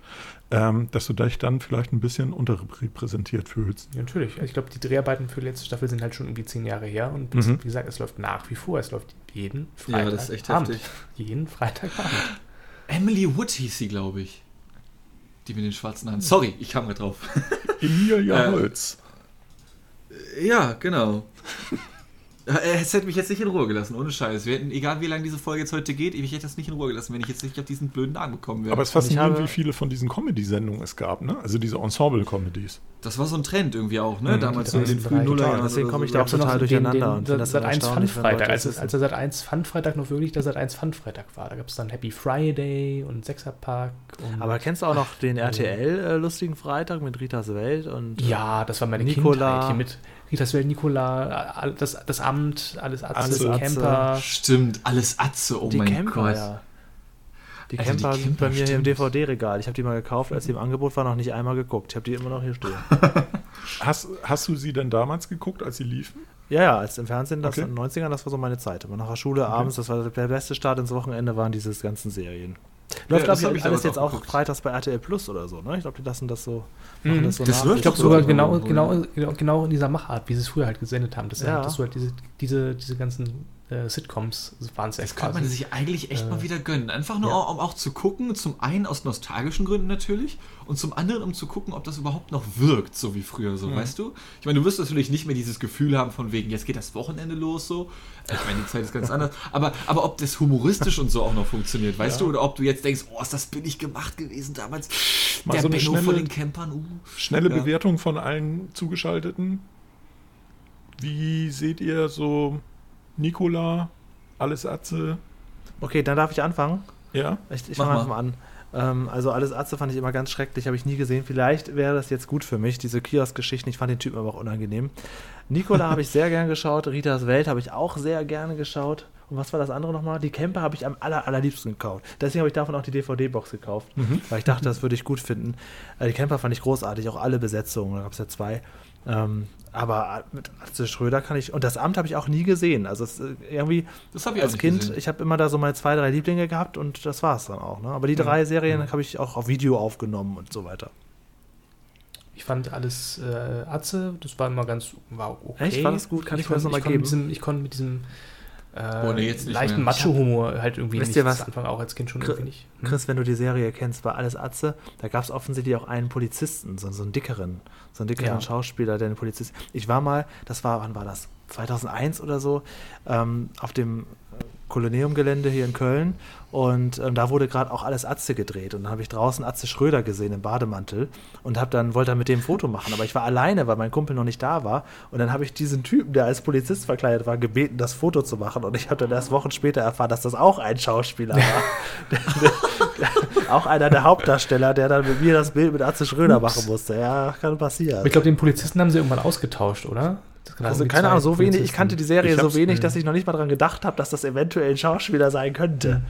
ähm, dass du dich dann vielleicht ein bisschen unterrepräsentiert fühlst. Ja, natürlich. Also ich glaube, die Dreharbeiten für die letzte Staffel sind halt schon irgendwie zehn Jahre her und es, Mhm. wie gesagt, es läuft nach wie vor. Es läuft jeden Ja, Freitag. das ist echt Abend. heftig. Jeden Freitagabend. [LAUGHS] Emily Wood hieß sie, glaube ich. Die mit den schwarzen Haaren. Sorry, ich kam gerade drauf. Emilia [LAUGHS] Äh, Holz. Ja, genau. Es hätte mich jetzt nicht in Ruhe gelassen, ohne Scheiß. Wir hätten, egal wie lange diese Folge jetzt heute geht, ich hätte das nicht in Ruhe gelassen, wenn ich jetzt nicht auf diesen blöden Namen gekommen wäre. Aber es ist faszinierend, habe- wie viele von diesen Comedy-Sendungen es gab, ne? Also diese Ensemble-Comedies. das war so ein Trend irgendwie auch, ne? Mhm, Damals in den frühen total. Nullerjahren. Deswegen komme ich so. da auch total noch durcheinander Den, und den, das Sat immer 1 erstaunlich, wenn Leute Fun-Freitag, als, als der Sat 1 Fun-Freitag noch wirklich der Sat 1 Fun-Freitag war. Da gab es dann Happy Friday und Sechserpack. Und Aber kennst du auch noch den RTL-lustigen Freitag mit Ritas Welt und ja, das war meine Nicola. Kindheit. Hier mit Ritas Welt, Nikola, das, das Amt, alles Atze, Alles Atze. Camper. Stimmt, alles Atze, oh die mein Camper, Gott. ja. Die die Camper sind Camper, bei mir hier im stimmt. DVD-Regal. Ich habe die mal gekauft, als sie im Angebot war, noch nicht einmal geguckt. Ich habe die immer noch hier stehen. [LAUGHS] Hast, hast du sie denn damals geguckt, als sie liefen? Ja, ja, als im Fernsehen, das Okay. in den 90ern, das war so meine Zeit. Aber nach der Schule abends, das war der beste Start ins Wochenende, waren diese ganzen Serien. Läuft, das glaube ich, alles jetzt auch auch geguckt. freitags bei RTL Plus oder so, ne? Ich glaube, die lassen das so. Mhm. machen das so Das läuft Ich glaube sogar so genau, genau, ja. genau, genau in dieser Machart, wie sie es früher halt gesendet haben. Das Ja. dass du halt diese, diese, diese ganzen äh, Sitcoms waren es Das könnte man sich eigentlich echt Äh, mal wieder gönnen. Einfach nur, ja. um auch zu gucken, zum einen aus nostalgischen Gründen natürlich und zum anderen, um zu gucken, ob das überhaupt noch wirkt, so wie früher, so, weißt du? Ich meine, du wirst natürlich nicht mehr dieses Gefühl haben von wegen, jetzt geht das Wochenende los, so. Ich meine, die Zeit ist ganz [LAUGHS] anders. Aber, aber ob das humoristisch und so auch noch funktioniert, weißt Ja. du? Oder ob du jetzt denkst, oh, ist das billig gemacht gewesen damals. Mal Der so eine Benno von schnelle- den Campern, uh. Schnelle Ja. Bewertung von allen Zugeschalteten. Wie seht ihr so Nikola, alles Atze? Okay, dann darf ich anfangen. Ja? Ich, ich Mach fange mal. einfach mal an. Ähm, also alles Atze fand ich immer ganz schrecklich, habe ich nie gesehen. Vielleicht wäre das jetzt gut für mich, diese Kiosk-Geschichten. Ich fand den Typen aber auch unangenehm. Nicola habe ich sehr gern geschaut, Ritas Welt habe ich auch sehr gerne geschaut. Und was war das andere nochmal? Die Camper habe ich am aller, allerliebsten gekauft. Deswegen habe ich davon auch die DVD-Box gekauft, weil ich dachte, das würde ich gut finden. Äh, die Camper fand ich großartig, auch alle Besetzungen, da gab es ja zwei. Ähm, aber mit Atze Schröder kann ich, und das Amt habe ich auch nie gesehen. Also es, äh, irgendwie Das habe ich auch als Kind, gesehen. ich habe immer da so meine zwei, drei Lieblinge gehabt und das war es dann auch. Ne? Aber die drei Serien habe ich auch auf Video aufgenommen und so weiter. Ich fand alles äh, Atze, das war immer ganz, war okay. Echt? War das gut? Kann ich mir das konnte- noch mal konnte geben? diesem, Ich konnte mit diesem äh, Boah, nee, jetzt nicht leichten. Macho-Humor halt irgendwie Wisst nicht ihr was? Anfang auch als Kind schon Chris- irgendwie nicht. Hm? Chris, wenn du die Serie kennst, war alles Atze. Da gab es offensichtlich auch einen Polizisten, so, so einen dickeren, so einen dickeren Ja. Schauspieler, der ein Polizist. Ich war mal, das war, wann war das? 2001 oder so, ähm, auf dem Koloniumgelände hier in Köln und ähm, da wurde gerade auch alles Atze gedreht und dann habe ich draußen Atze Schröder gesehen im Bademantel und habe dann wollte dann mit dem ein Foto machen, aber ich war alleine, weil mein Kumpel noch nicht da war und dann habe ich diesen Typen, der als Polizist verkleidet war, gebeten, das Foto zu machen und ich habe dann erst Wochen später erfahren, dass das auch ein Schauspieler war. Der- [LAUGHS] der- [LAUGHS] auch einer der Hauptdarsteller, der dann mit mir das Bild mit Atze Schröder Ups. machen musste. Ja, kann passieren. Ich glaube, den Polizisten haben sie irgendwann ausgetauscht, oder? Das Also keine Ahnung, so wenig, ich kannte die Serie so wenig, dass ich noch nicht mal daran gedacht habe, dass das eventuell ein Schauspieler sein könnte.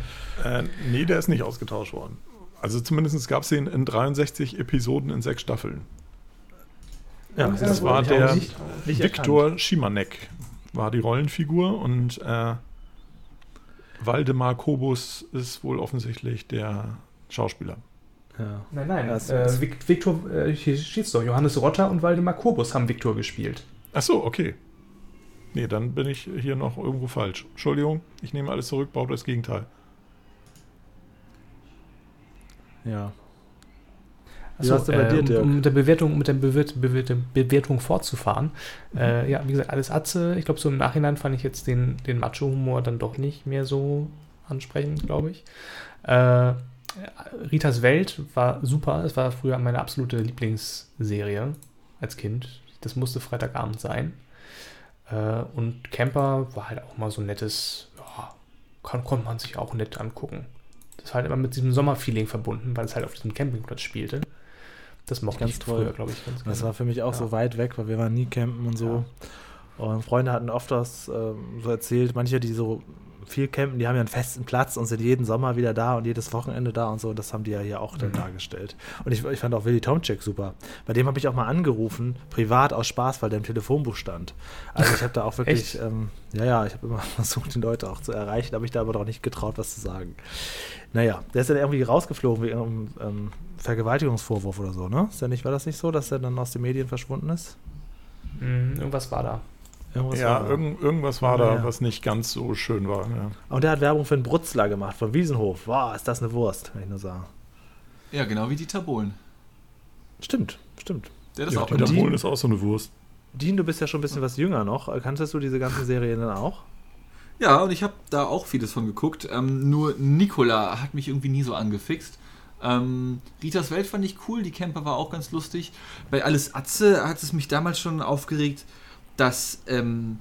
Äh, nee, der ist nicht ausgetauscht worden. Also zumindest gab es ihn in 63 Episoden in sechs Staffeln. Ja, Das Ja, war der nicht- nicht Viktor Schimanek war die Rollenfigur und äh, Waldemar Kobus ist wohl offensichtlich der Schauspieler. Ja. Nein, nein. Das- äh, Victor, äh, hier steht's doch. Johannes Rotter und Waldemar Kobus haben Viktor gespielt. Ach so, okay. Nee, dann bin ich hier noch irgendwo falsch. Entschuldigung, ich nehme alles zurück, baue das Gegenteil. ja. Achso, war's denn bei dir, um, Dirk? um mit der Bewertung, mit der Bewert, Bewert, Bewertung fortzufahren. Mhm. Äh, ja, wie gesagt, alles Atze. Ich glaube, so im Nachhinein fand ich jetzt den, den Macho-Humor dann doch nicht mehr so ansprechend, glaube ich. Äh, Ritas Welt war super. Es war früher meine absolute Lieblingsserie als Kind. Das musste Freitagabend sein. Äh, und Camper war halt auch mal so ein nettes, ja, kann, konnte man sich auch nett angucken. Das war halt immer mit diesem Sommerfeeling verbunden, weil es halt auf diesem Campingplatz spielte. Das mochte Ganz ich toll. früher, glaube ich, ganz Das war für mich auch Ja. so weit weg, weil wir waren nie campen und so. Und Freunde hatten oft das ähm, so erzählt, manche, die so viel campen, die haben ja einen festen Platz und sind jeden Sommer wieder da und jedes Wochenende da und so. Und das haben die ja hier auch dann Mhm. dargestellt. Und ich, ich fand auch Willy Tomczyk super. Bei dem habe ich auch mal angerufen, privat aus Spaß, weil der im Telefonbuch stand. Also ich habe da auch [LAUGHS] wirklich, ähm, ja, ja, ich habe immer [LAUGHS] versucht, die Leute auch zu erreichen, habe ich da aber doch nicht getraut, was zu sagen. Naja, der ist dann irgendwie rausgeflogen wegen einem ähm, Vergewaltigungsvorwurf oder so, ne? Ist ja nicht, war das nicht so, dass er dann aus den Medien verschwunden ist? Mhm, irgendwas war da. Irgendwas ja, war irgend, irgendwas war Ja, da, ja. was nicht ganz so schön war. Ja. Und der hat Werbung für einen Brutzler gemacht, von Wiesenhof. Wow, ist das eine Wurst, kann ich nur sagen. Ja, genau wie Dieter Bohlen. Stimmt, stimmt. Der das Ja, auch Dieter die- Bohlen ist auch so eine Wurst. Dean, du bist ja schon ein bisschen was jünger noch. Kanntest du diese ganzen Serien dann auch? Ja, und ich habe da auch vieles von geguckt. Ähm, nur Nicola hat mich irgendwie nie so angefixt. Ähm, Ritas Welt fand ich cool, die Camper war auch ganz lustig. Bei Alles Atze hat es mich damals schon aufgeregt, dass ähm,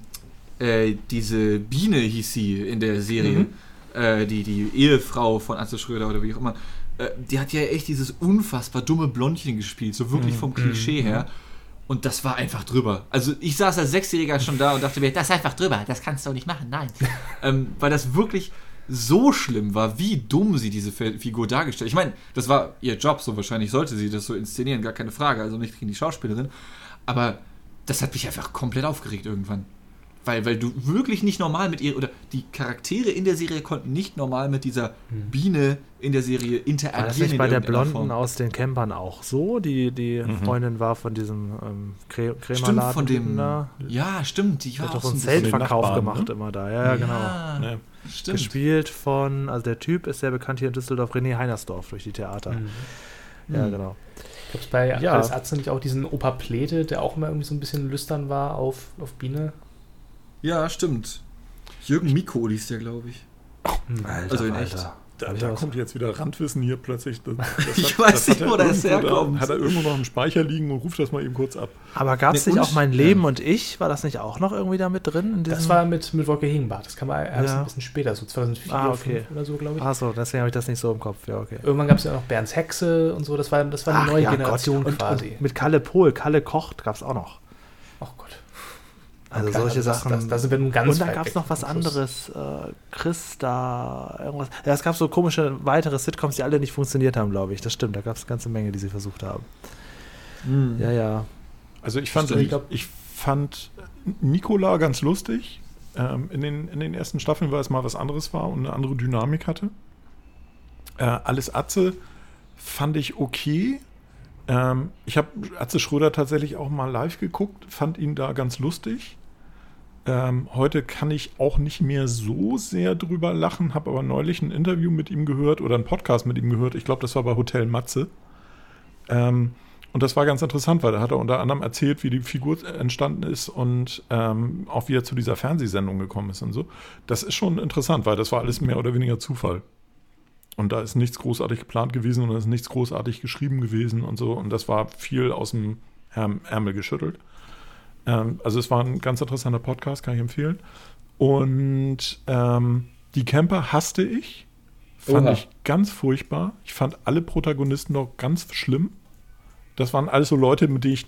äh, diese Biene hieß sie in der Serie, äh, die, die Ehefrau von Atze Schröder oder wie auch immer, äh, die hat ja echt dieses unfassbar dumme Blondchen gespielt, so wirklich vom Klischee her. Und das war einfach drüber. Also ich saß als Sechsjähriger schon da und dachte mir, das ist einfach drüber, das kannst du nicht machen, nein. [LAUGHS] ähm, weil das wirklich so schlimm war, wie dumm sie diese Fi- Figur dargestellt. Ich meine, das war ihr Job, so wahrscheinlich sollte sie das so inszenieren, gar keine Frage, also nicht gegen die Schauspielerin. Aber das hat mich einfach komplett aufgeregt irgendwann. Weil, weil du wirklich nicht normal mit ihr, oder die Charaktere in der Serie konnten nicht normal mit dieser Biene in der Serie interagieren. War das nicht bei der Blonden Form. aus den Campern auch so? Die, die Freundin war von diesem ähm, Cre Stimmt, von dem. Da. Ja, stimmt. Die hat auch doch so einen Zeltverkauf Nachbarn, gemacht ne? immer da. Ja, ja, genau. Ja, Ne? stimmt. Gespielt von, also der Typ ist sehr bekannt hier in Düsseldorf, René Heinersdorf durch die Theater. Mhm. Ja, Mhm. genau. Gab es bei Ja. Alles Atze nicht auch diesen Opa Plete, der auch immer irgendwie so ein bisschen lüstern war auf, auf Biene? Ja, stimmt. Jürgen Miko liest der, glaube ich. Alter, Also in echt. Da, da kommt jetzt wieder Randwissen hier plötzlich. Das, das [LAUGHS] Ich weiß nicht, wo das herkommt. Hat er irgendwo noch im Speicher liegen und ruft das mal eben kurz ab. Aber gab es Ne, nicht und- auch Mein Leben ja. und ich? War das nicht auch noch irgendwie da mit drin? In Das war mit, mit Wolke Hegenbart. Das kam erst Ja. ein bisschen später, so 2004 Ah, okay. 2005 oder so, glaube ich. Achso, deswegen habe ich das nicht so im Kopf. Ja, okay. Irgendwann gab es ja noch Bernds Hexe und so. Das war, das war eine Ach, neue ja, Generation Gott. Und, quasi. Und mit Kalle Pohl, Kalle kocht, gab es auch noch. oh Gott. Also Klar, solche das, Sachen. Das, das sind wir nun ganz und dann weit gab es noch was anderes. Äh, Christa, irgendwas. Ja, es gab so komische weitere Sitcoms, die alle nicht funktioniert haben, glaube ich. Das stimmt, da gab es eine ganze Menge, die sie versucht haben. Mhm. Ja, ja. Also ich fand, ich, ich fand Nicola ganz lustig. Ähm, in, den, in den ersten Staffeln, weil es mal was anderes war und eine andere Dynamik hatte. Äh, Alles Atze fand ich okay. Ähm, ich habe Atze Schröder tatsächlich auch mal live geguckt, fand ihn da ganz lustig. Ähm, heute kann ich auch nicht mehr so sehr drüber lachen, habe aber neulich ein Interview mit ihm gehört oder einen Podcast mit ihm gehört. Ich glaube, das war bei Hotel Matze. Ähm, Und das war ganz interessant, weil da hat er unter anderem erzählt, wie die Figur entstanden ist und ähm, auch wie er zu dieser Fernsehsendung gekommen ist und so. Das ist schon interessant, weil das war alles mehr oder weniger Zufall. Und da ist nichts großartig geplant gewesen und da ist nichts großartig geschrieben gewesen und so. Und das war viel aus dem Ärm- Ärmel geschüttelt. Ähm, also es war ein ganz interessanter Podcast, kann ich empfehlen. Und ähm, die Camper hasste ich. Fand Oha. ich ganz furchtbar. Ich fand alle Protagonisten noch ganz schlimm. Das waren alles so Leute, mit denen ich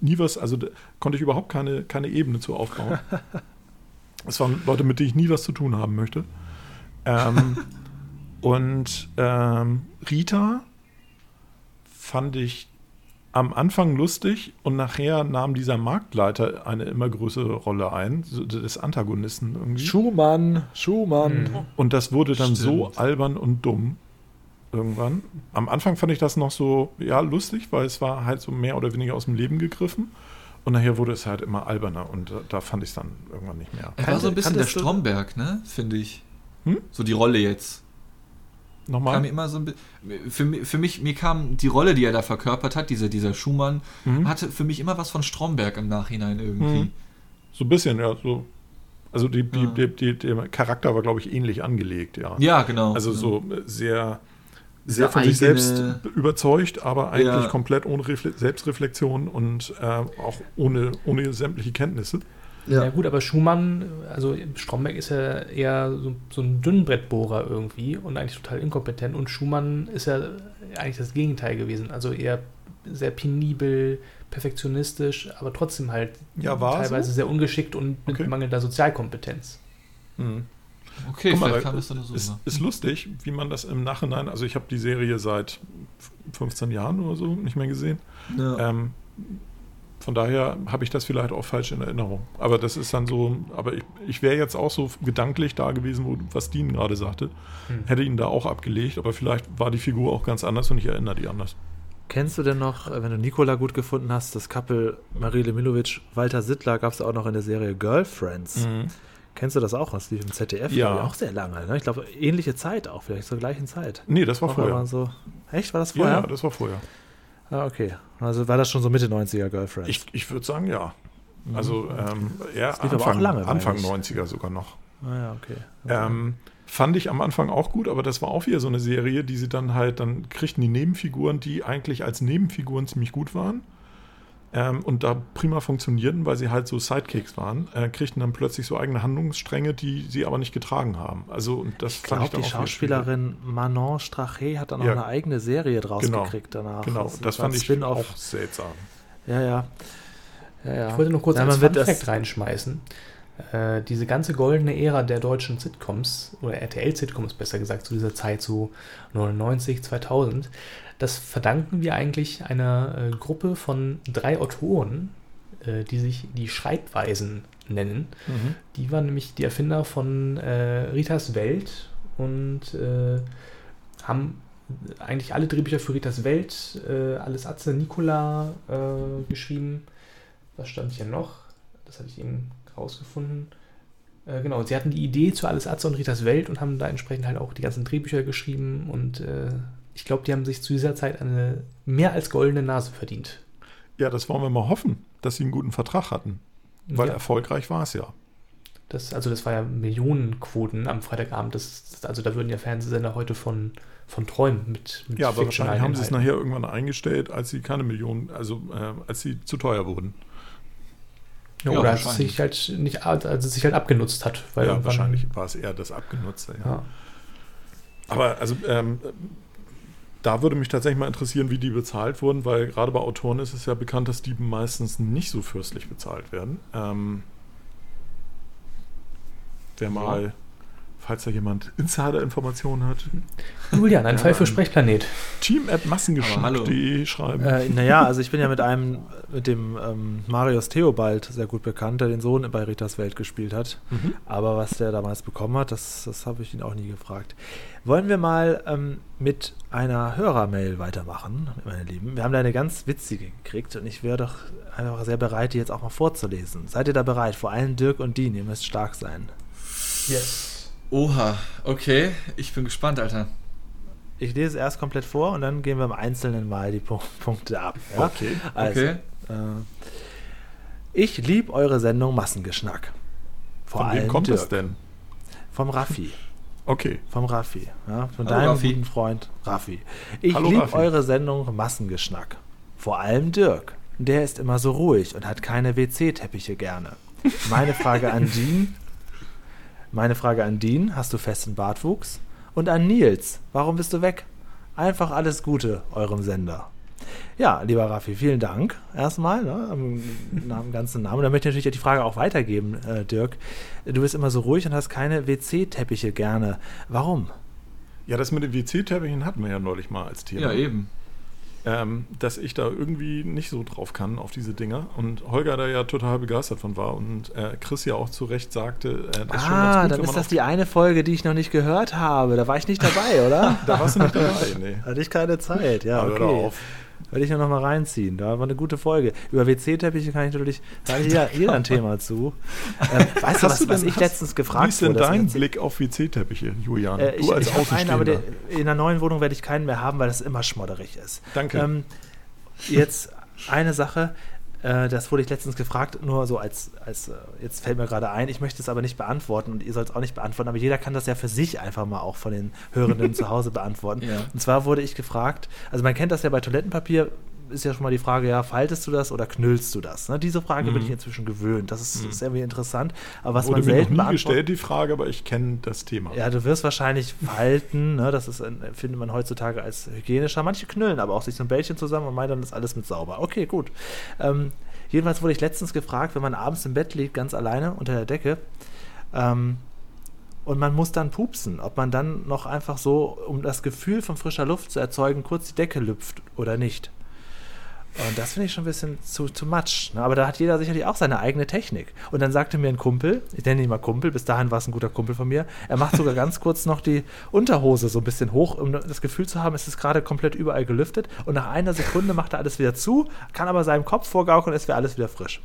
nie was, also konnte ich überhaupt keine, keine Ebene zu aufbauen. [LAUGHS] Es waren Leute, mit denen ich nie was zu tun haben möchte. Ähm, [LAUGHS] und ähm, Rita fand ich am Anfang lustig und nachher nahm dieser Marktleiter eine immer größere Rolle ein, so des Antagonisten irgendwie. Schumann, Schumann. Mhm. Und das wurde dann so Stimmt. albern und dumm irgendwann. Am Anfang fand ich das noch so, ja, lustig, weil es war halt so mehr oder weniger aus dem Leben gegriffen. Und nachher wurde es halt immer alberner und da, da fand ich es dann irgendwann nicht mehr. Er war so ein bisschen der Stromberg, ne? Finde ich. Hm? So die Rolle jetzt. Kam mir Nochmal? immer so ein. Für, für mich, mir kam die Rolle, die er da verkörpert hat, dieser, dieser Schumann, Mhm. hatte für mich immer was von Stromberg im Nachhinein irgendwie. Mhm. So ein bisschen, ja, so. Also die, die, Ja. die, die, der Charakter war, glaube ich, ähnlich angelegt, ja. Ja, genau. Also Ja. so äh, sehr, sehr von sich eigene- selbst überzeugt, aber eigentlich Ja. komplett ohne Refle Selbstreflexion und äh, auch ohne, ohne sämtliche Kenntnisse. Ja. gut, aber Schumann, also Stromberg ist ja eher so, so ein Dünnbrettbohrer irgendwie und eigentlich total inkompetent. Und Schumann ist ja eigentlich das Gegenteil gewesen. Also eher sehr penibel, perfektionistisch, aber trotzdem halt Ja, war teilweise so? sehr ungeschickt und mit Okay. mangelnder Sozialkompetenz. Mhm. Okay, Guck mal, kam es dann so. ist, rüber. ist lustig, wie man das im Nachhinein, also ich habe die Serie seit 15 Jahren oder so nicht mehr gesehen. Ja. Ähm, von daher habe ich das vielleicht auch falsch in Erinnerung. Aber das ist dann so, aber ich, ich wäre jetzt auch so gedanklich da gewesen, wo, was Dean gerade sagte. Hm. Hätte ihn da auch abgelegt, aber vielleicht war die Figur auch ganz anders und ich erinnere die anders. Kennst du denn noch, äh, wenn du Nikola gut gefunden hast, das Couple Marile Milovic, Walter Sittler gab es auch noch in der Serie Girlfriends. Kennst du das auch? Das lief im ZDF Ja. auch sehr lange. Ne? Ich glaube, ähnliche Zeit auch, vielleicht zur gleichen Zeit. Nee, das war Auch vorher. So, echt? War das vorher? ja, das war vorher. Ah, okay. Also war das schon so Mitte 90er Girlfriends. Ich, ich würde sagen, ja. Also ähm, eher Das Anfang, lange, Anfang ich. 90er sogar noch. ah, ja, okay. Ähm, fand ich am Anfang auch gut, aber das war auch wieder so eine Serie, die sie dann halt, dann kriegten die Nebenfiguren, die eigentlich als Nebenfiguren ziemlich gut waren ähm, und da prima funktionierten, weil sie halt so Sidekicks waren, äh, kriegten dann plötzlich so eigene Handlungsstränge, die sie aber nicht getragen haben. Also und das ich glaube, die Schauspielerin Manon Strache hat dann auch Ja. eine eigene Serie draus Genau. gekriegt danach. Genau, das ein fand ich auch seltsam. Ja, ja. ja, ja. Ich wollte noch kurz Ja, als man wird Fun das- Fact reinschmeißen. Äh, diese ganze goldene Ära der deutschen Sitcoms, oder RTL-Sitcoms besser gesagt, zu dieser Zeit, so 99, 2000, das verdanken wir eigentlich einer äh, Gruppe von drei Autoren, äh, die sich die Schreibweisen nennen. Mhm. Die waren nämlich die Erfinder von äh, Ritas Welt und äh, haben eigentlich alle Drehbücher für Ritas Welt, äh, alles Atze Nicola äh, geschrieben. Was stand hier noch? Das hatte ich eben rausgefunden. Genau, sie hatten die Idee zu Alles Atze und Ritas Welt und haben da entsprechend halt auch die ganzen Drehbücher geschrieben und äh, ich glaube, die haben sich zu dieser Zeit eine mehr als goldene Nase verdient. Ja, das wollen wir mal hoffen, dass sie einen guten Vertrag hatten, weil ja. erfolgreich war es ja. Das, also das war ja Millionenquoten am Freitagabend. Das, das, also da würden ja Fernsehsender heute von, von träumen mit, mit Ja, aber wahrscheinlich haben sie es nachher irgendwann eingestellt, als sie keine Millionen, also äh, als sie zu teuer wurden. Ja, Ja, oder als es sich halt nicht, also es sich halt abgenutzt hat. Weil ja, wahrscheinlich war es eher das Abgenutzte. Ja. Ja. Aber also ähm, da würde mich tatsächlich mal interessieren, wie die bezahlt wurden, weil gerade bei Autoren ist es ja bekannt, dass die meistens nicht so fürstlich bezahlt werden. Ähm, wer mal, falls da jemand Insider-Informationen hat, Julian, ein Ja, Fall für ähm, Sprechplanet. team at massengeschmack.de schreiben. Äh, naja, also ich bin ja mit einem, mit dem ähm, Marius Theobald sehr gut bekannt, der den Sohn bei Ritas Welt gespielt hat. Mhm. Aber was der damals bekommen hat, das, das habe ich ihn auch nie gefragt. Wollen wir mal ähm, mit einer Hörermail weitermachen, meine Lieben? Wir haben da eine ganz witzige gekriegt und ich wäre doch einfach sehr bereit, die jetzt auch mal vorzulesen. Seid ihr da bereit? Vor allem Dirk und Dean, ihr müsst stark sein. Yes. Oha, okay. Ich bin gespannt, Alter. Ich lese es erst komplett vor und dann gehen wir im Einzelnen mal die Pu- Punkte ab. Ja? Okay. Also, Okay. Äh, ich liebe eure Sendung Massengeschnack. Vor Von wem kommt Dirk. es denn? Vom Raffi. Okay. Vom Raffi. Ja, von Hallo, deinem Raffi. guten Freund Raffi. Ich liebe eure Sendung Massengeschnack. Vor allem Dirk. Der ist immer so ruhig und hat keine WC-Teppiche gerne. Meine Frage an [LAUGHS] Dean. Meine Frage an Dean, hast du festen Bartwuchs? Und an Nils, warum bist du weg? Einfach alles Gute eurem Sender. Ja, lieber Raffi, vielen Dank erstmal ne, am, [LAUGHS] am ganzen Namen. Da möchte ich natürlich die Frage auch weitergeben, äh, Dirk. Du bist immer so ruhig und hast keine WC-Teppiche gerne. Warum? Ja, das mit den WC-Teppichen hatten wir ja neulich mal als Thema. Ja, eben. Ähm, dass ich da irgendwie nicht so drauf kann auf diese Dinger. Und Holger da ja total begeistert von war und äh, Chris ja auch zu Recht sagte, äh, das ist schon Ah, ganz gut, dann ist das die eine Folge, die ich noch nicht gehört habe. Da war ich nicht dabei, oder? [LAUGHS] Da warst du nicht [LAUGHS] dabei, nee. Hatte ich keine Zeit, ja, hör okay. auf. Werde ich mir noch mal reinziehen. Da war eine gute Folge. Über WC-Teppiche kann ich natürlich, da hat jeder, jeder ein Thema zu. [LAUGHS] Ähm, weißt was, du was denn- ich letztens Wie gefragt ist denn wurde? das dein Blick auf WC-Teppiche, Julian? Äh, ich du als ich habe einen, aber der, in der neuen Wohnung werde ich keinen mehr haben, weil das immer schmodderig ist. Danke. Ähm, jetzt eine Sache, äh, das wurde ich letztens gefragt, nur so als, als äh, jetzt fällt mir gerade ein, ich möchte es aber nicht beantworten und ihr sollt es auch nicht beantworten, aber jeder kann das ja für sich einfach mal auch von den Hörenden [LAUGHS] zu Hause beantworten. Ja. Und zwar wurde ich gefragt, also man kennt das ja bei Toilettenpapier, ist ja schon mal die Frage, ja, faltest du das oder knüllst du das? Ne? Diese Frage bin ich inzwischen gewöhnt. Das ist, ist irgendwie interessant. Aber was Mhm. Wurde man mir selten noch nie gestellt, die Frage, aber ich kenne das Thema. Ja, du wirst wahrscheinlich falten, ne? das ist, findet man heutzutage als hygienischer. Manche knüllen aber auch sich so ein Bällchen zusammen und meinen, dann ist alles mit sauber. Okay, gut. Ähm, jedenfalls wurde ich letztens gefragt, wenn man abends im Bett liegt, ganz alleine unter der Decke, ähm, und man muss dann pupsen, ob man dann noch einfach so, um das Gefühl von frischer Luft zu erzeugen, kurz die Decke lüpft oder nicht. Und das finde ich schon ein bisschen zu, zu much. Ne? Aber da hat jeder sicherlich auch seine eigene Technik. Und dann sagte mir ein Kumpel, ich nenne ihn mal Kumpel, bis dahin war es ein guter Kumpel von mir, er macht sogar ganz [LAUGHS] kurz noch die Unterhose so ein bisschen hoch, um das Gefühl zu haben, es ist gerade komplett überall gelüftet. Und nach einer Sekunde macht er alles wieder zu, kann aber seinem Kopf vorgaukeln, es wäre alles wieder frisch.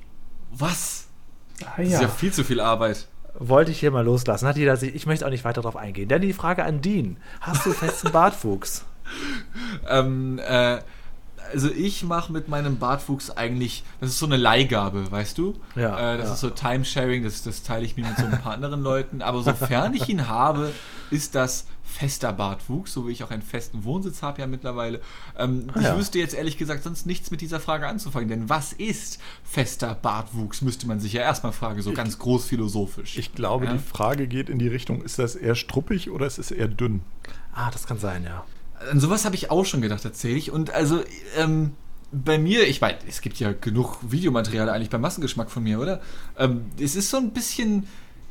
Was? Ah, Das ist ja viel zu viel Arbeit. Wollte ich hier mal loslassen. Hat jeder sich, ich möchte auch nicht weiter darauf eingehen. Dann die Frage an Dean. Hast du festen [LAUGHS] Bartwuchs? Ähm, äh, also ich mache mit meinem Bartwuchs eigentlich, das ist so eine Leihgabe, weißt du? Ja, Äh, das ja. ist so Timesharing, das, das teile ich mir mit so ein paar anderen Leuten. Aber sofern ich ihn [LAUGHS] habe, ist das fester Bartwuchs, so wie ich auch einen festen Wohnsitz habe ja mittlerweile. Ähm, Ah, ich ja. wüsste jetzt ehrlich gesagt sonst nichts mit dieser Frage anzufangen, denn was ist fester Bartwuchs, müsste man sich ja erstmal fragen, so ganz groß philosophisch. Ich glaube, Ja. die Frage geht in die Richtung, ist das eher struppig oder ist es eher dünn? Ah, das kann sein, ja. An sowas habe ich auch schon gedacht, tatsächlich. Und also, ähm, bei mir, ich meine, es gibt ja genug Videomaterial eigentlich beim Massengeschmack von mir, oder? Ähm, es ist so ein bisschen,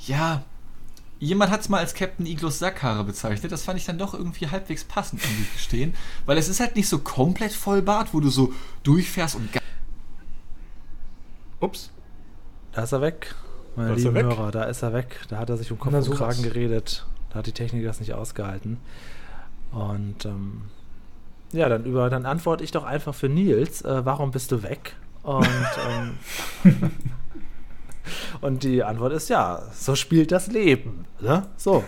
ja, jemand hat es mal als Captain Iglos Sackhaare bezeichnet. Das fand ich dann doch irgendwie halbwegs passend, muss ich gestehen. Weil es ist halt nicht so komplett voll Bart, wo du so durchfährst und Ups. Da ist er weg, meine Da lieben. Hörer. Da ist er weg. Da hat er sich um Kopf und. Kragen geredet. Da hat die Technik das nicht ausgehalten. Und ähm, ja, dann über, dann antworte ich doch einfach für Nils. Äh, warum bist du weg? Und [LAUGHS] ähm, und die Antwort ist ja, so spielt das Leben. Ne? So.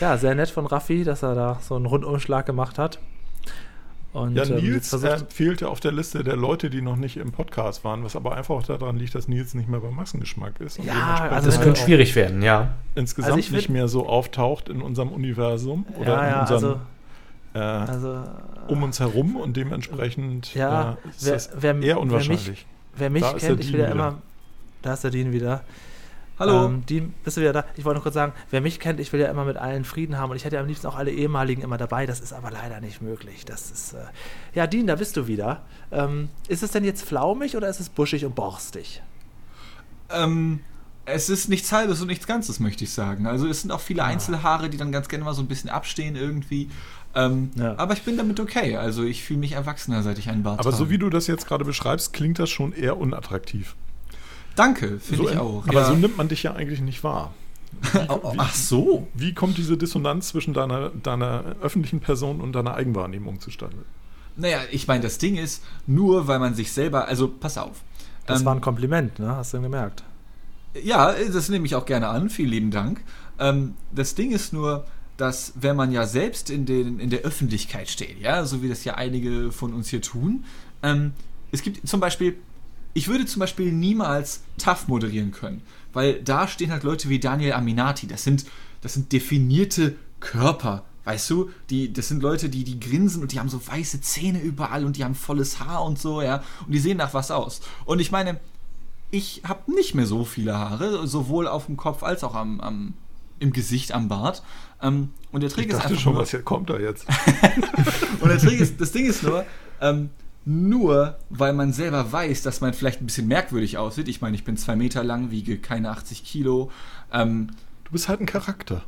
Ja, sehr nett von Raffi, dass er da so einen Rundumschlag gemacht hat. Und Ja, ähm, Nils jetzt äh, versucht, fehlte auf der Liste der Leute, die noch nicht im Podcast waren, was aber einfach auch daran liegt, dass Nils nicht mehr beim Massengeschmack ist. und Ja, dementsprechend also Das es halt könnte schwierig werden, ja. insgesamt Also ich nicht mehr so auftaucht in unserem Universum oder ja, in ja, unseren, also, äh, also um uns herum und dementsprechend Ja, äh, ist wer- das wer- wer eher mich- unwahrscheinlich. Wer mich Da ist kennt, der ich will ja immer. Da ist der Dean wieder. Hallo. Ähm, Dean, bist du wieder da? Ich wollte nur kurz sagen, wer mich kennt, ich will ja immer mit allen Frieden haben und ich hätte am liebsten auch alle ehemaligen immer dabei. Das ist aber leider nicht möglich. Das ist. Äh ja, Dean, da bist du wieder. Ähm, ist es denn jetzt flaumig oder ist es buschig und borstig? Ähm, es ist nichts Halbes und nichts Ganzes, möchte ich sagen. Also es sind auch viele Einzelhaare, die dann ganz gerne mal so ein bisschen abstehen irgendwie. Ähm, Ja. Aber ich bin damit okay. Also ich fühle mich erwachsener, seit ich einen Bart Aber habe. so wie du das jetzt gerade beschreibst, klingt das schon eher unattraktiv. Danke, finde so, ich auch. Aber ja. so nimmt man dich ja eigentlich nicht wahr. [LAUGHS] Oh, Ach so. Wie kommt diese Dissonanz zwischen deiner, deiner öffentlichen Person und deiner Eigenwahrnehmung zustande? Naja, ich meine, das Ding ist, nur weil man sich selber, also pass auf. Das Ähm, war ein Kompliment, ne? Hast du gemerkt? Ja, das nehme ich auch gerne an. Vielen lieben Dank. Ähm, das Ding ist nur, dass wenn man ja selbst in, den, in der Öffentlichkeit steht, ja, so wie das ja einige von uns hier tun, ähm, es gibt zum Beispiel, ich würde zum Beispiel niemals TAF moderieren können, weil da stehen halt Leute wie Daniel Aminati, das sind, das sind definierte Körper, weißt du, die, das sind Leute, die, die grinsen und die haben so weiße Zähne überall und die haben volles Haar und so, ja, und die sehen nach was aus. Und ich meine, ich habe nicht mehr so viele Haare, sowohl auf dem Kopf als auch am, am im Gesicht, am Bart. Ähm, und der Trick Ich ist dachte einfach schon, nur, was kommt da jetzt. [LAUGHS] und der Trick ist, das Ding ist nur, ähm, nur weil man selber weiß, dass man vielleicht ein bisschen merkwürdig aussieht. Ich meine, ich bin zwei Meter lang, wiege keine 80 Kilo. Ähm, Du bist halt ein Charakter.